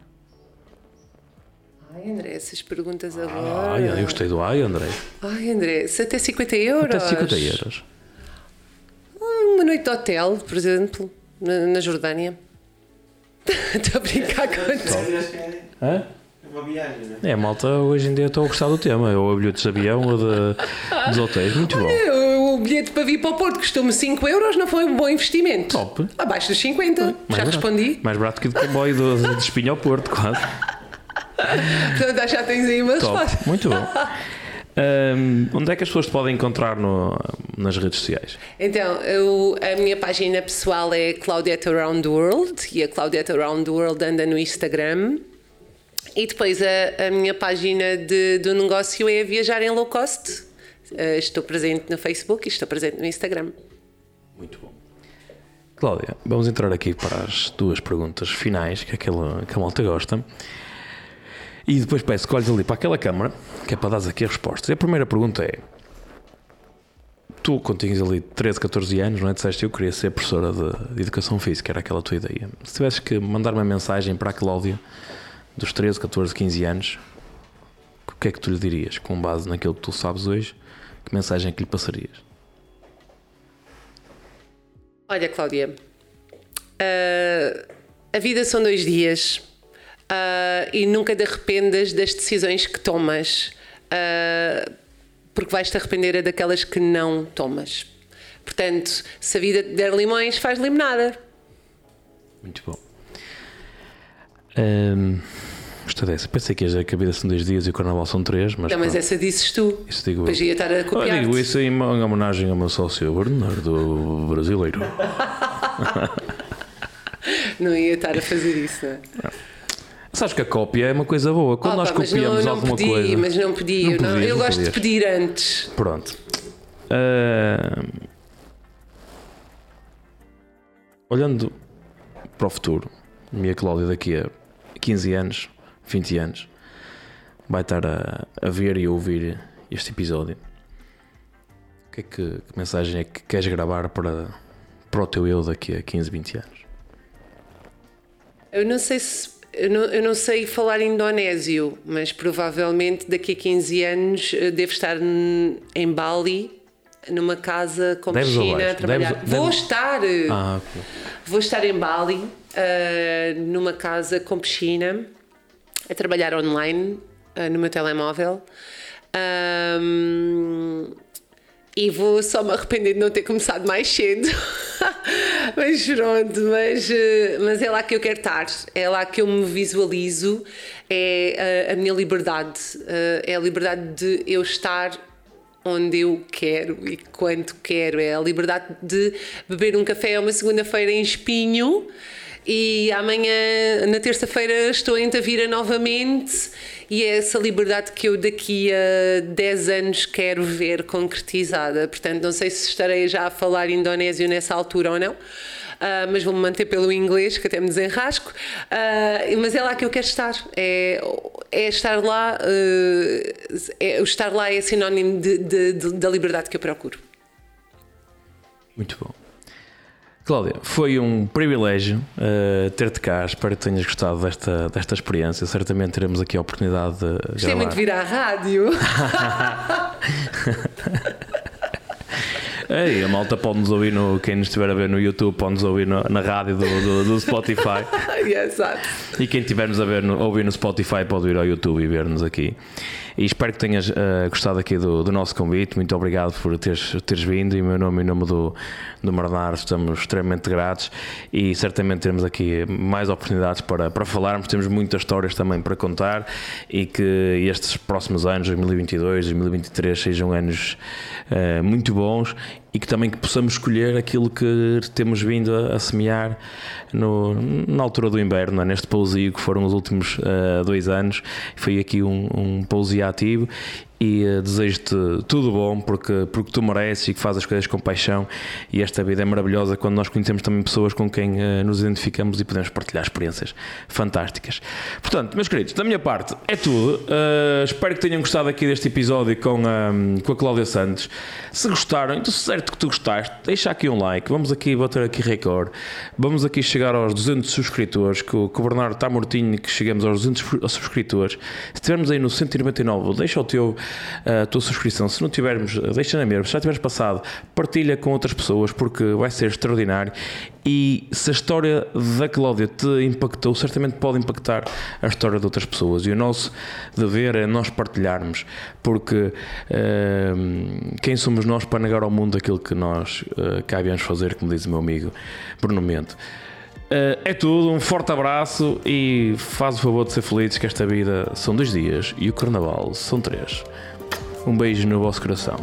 Ai, André, essas perguntas agora. Ai, eu gostei do ai, André. Ai, André, se até 50 euros. Até 50 euros. Uma noite de hotel, por exemplo, na, na Jordânia. Estou a brincar contigo. Hã? Uma viagem, né? É, malta, hoje em dia estou a gostar do tema. Ou bilhetes de avião ou de, dos hotéis. Muito bom. Olha, o bilhete para vir para o Porto custou-me 5 euros, não foi um bom investimento. Top. Abaixo dos 50. Mais Já barato. respondi. Mais barato que o de comboio de, de Espinho ao Porto, quase. Portanto, já tens aí uma resposta. Muito bom. Um, onde é que as pessoas te podem encontrar no, nas redes sociais? Então, eu, a minha página pessoal é Claudieta Around the World e a Claudieta Around the World anda no Instagram. E depois a, a minha página de, do negócio é Viajar em Low Cost. Uh, estou presente no Facebook e estou presente no Instagram. Muito bom. Cláudia, vamos entrar aqui para as duas perguntas finais que aquela, que a malta gosta. E depois peço que olhes ali para aquela câmara, que é para dar aqui as respostas. E a primeira pergunta é: Tu, quando tinhas ali 13, 14 anos, não é? Disseste eu queria ser professora de, de educação física, era aquela tua ideia. Se tivesses que mandar uma mensagem para a Cláudia dos 13, 14, 15 anos, o que é que tu lhe dirias com base naquilo que tu sabes hoje? Que mensagem é que lhe passarias? Olha, Cláudia, uh, a vida são dois dias uh, e nunca te arrependas das decisões que tomas, uh, porque vais te arrepender daquelas que não tomas. Portanto, se a vida te der limões, faz limonada. Muito bom. Um, gostei dessa. Pensei que a vida são dois dias e o carnaval são três, mas. Não, mas essa disses tu. Isso digo Depois ia estar a copiar. Eu digo isso em homenagem ao meu sócio Bernardo brasileiro. não ia estar a fazer isso, não é? Não. Sabes que a cópia é uma coisa boa. Quando nós copiamos não, não alguma pedi, coisa. Mas não pedi, não, podias, eu gosto podias. de pedir antes. Pronto. Uh... Olhando para o futuro, minha Cláudia daqui a 15 anos, 20 anos, vai estar a, a ver e a ouvir este episódio. O que, é que, que mensagem é que queres gravar para, para o teu eu daqui a 15, 20 anos? Eu não sei se eu não, eu não, sei falar indonésio, mas provavelmente daqui a 15 anos eh, devo estar em Bali, numa casa com Deves piscina a trabalhar. Deves, Vou deves... estar! Ah, okay. Vou estar em Bali, uh, numa casa com piscina, a trabalhar online uh, no meu telemóvel. Um, e vou só me arrepender de não ter começado mais cedo. mas pronto, mas, eh, mas é lá que eu quero estar, é lá que eu me visualizo, é a, a minha liberdade, eh, é a liberdade de eu estar onde eu quero e quando quero, é a liberdade de beber um café uma segunda-feira em espinho E amanhã, na terça-feira, estou em Tavira novamente e é essa liberdade que eu daqui a 10 anos quero ver concretizada. Portanto, não sei se estarei já a falar indonésio nessa altura ou não. Uh, mas vou-me manter pelo inglês, que até me desenrasco. Uh, mas é lá que eu quero estar. É, é estar lá, uh, é, estar lá é sinónimo da liberdade que eu procuro. Muito bom. Cláudia, foi um privilégio uh, ter-te cá. Espero que tenhas gostado desta, desta experiência. Certamente teremos aqui a oportunidade de. Gostei muito de vir à rádio. Ei, a malta pode nos ouvir no. Quem nos estiver a ver no YouTube pode nos ouvir no, na rádio do, do, do Spotify. Exato. E quem estiver-nos a ver no, ouvir no Spotify pode ir ao YouTube e ver-nos aqui. E espero que tenhas uh, gostado aqui do, do, nosso convite. Muito obrigado por teres, teres vindo. Em meu nome e nome do, do Bernardo, estamos extremamente gratos e certamente teremos aqui mais oportunidades para, para falarmos. Temos muitas histórias também para contar e que estes próximos anos, 2022, 2023, sejam anos uh, muito bons e que também que possamos escolher aquilo que temos vindo a, a semear no, na altura do inverno, é? neste pousio que foram os últimos uh, dois anos. Foi aqui um, um pousio ativo e uh, desejo-te tudo bom porque, porque tu mereces e que fazes as coisas com paixão e esta vida é maravilhosa quando nós conhecemos também pessoas com quem uh, nos identificamos e podemos partilhar experiências fantásticas. Portanto, meus queridos, da minha parte é tudo. Uh, espero que tenham gostado aqui deste episódio com a, com a Cláudia Santos. Se gostaram, então certo que tu gostaste, deixa aqui um like, vamos aqui bater aqui recorde, vamos aqui chegar aos 200 subscritores, que o, que o Bernardo está mortinho que chegamos aos 200 subscritores. Se estivermos aí no 199, deixa o teu a tua subscrição. Se não tivermos, deixa na mesma. Se já tiveres passado, partilha com outras pessoas porque vai ser extraordinário. E se a história da Cláudia te impactou, certamente pode impactar a história de outras pessoas. E o nosso dever é nós partilharmos, porque uh, quem somos nós para negar ao mundo aquilo que nós uh, cabemos fazer, como diz o meu amigo Bruno Mento. Eh, é tudo, um forte abraço e faz o favor de ser felizes que esta vida são dois dias e o carnaval são três. Um beijo no vosso coração.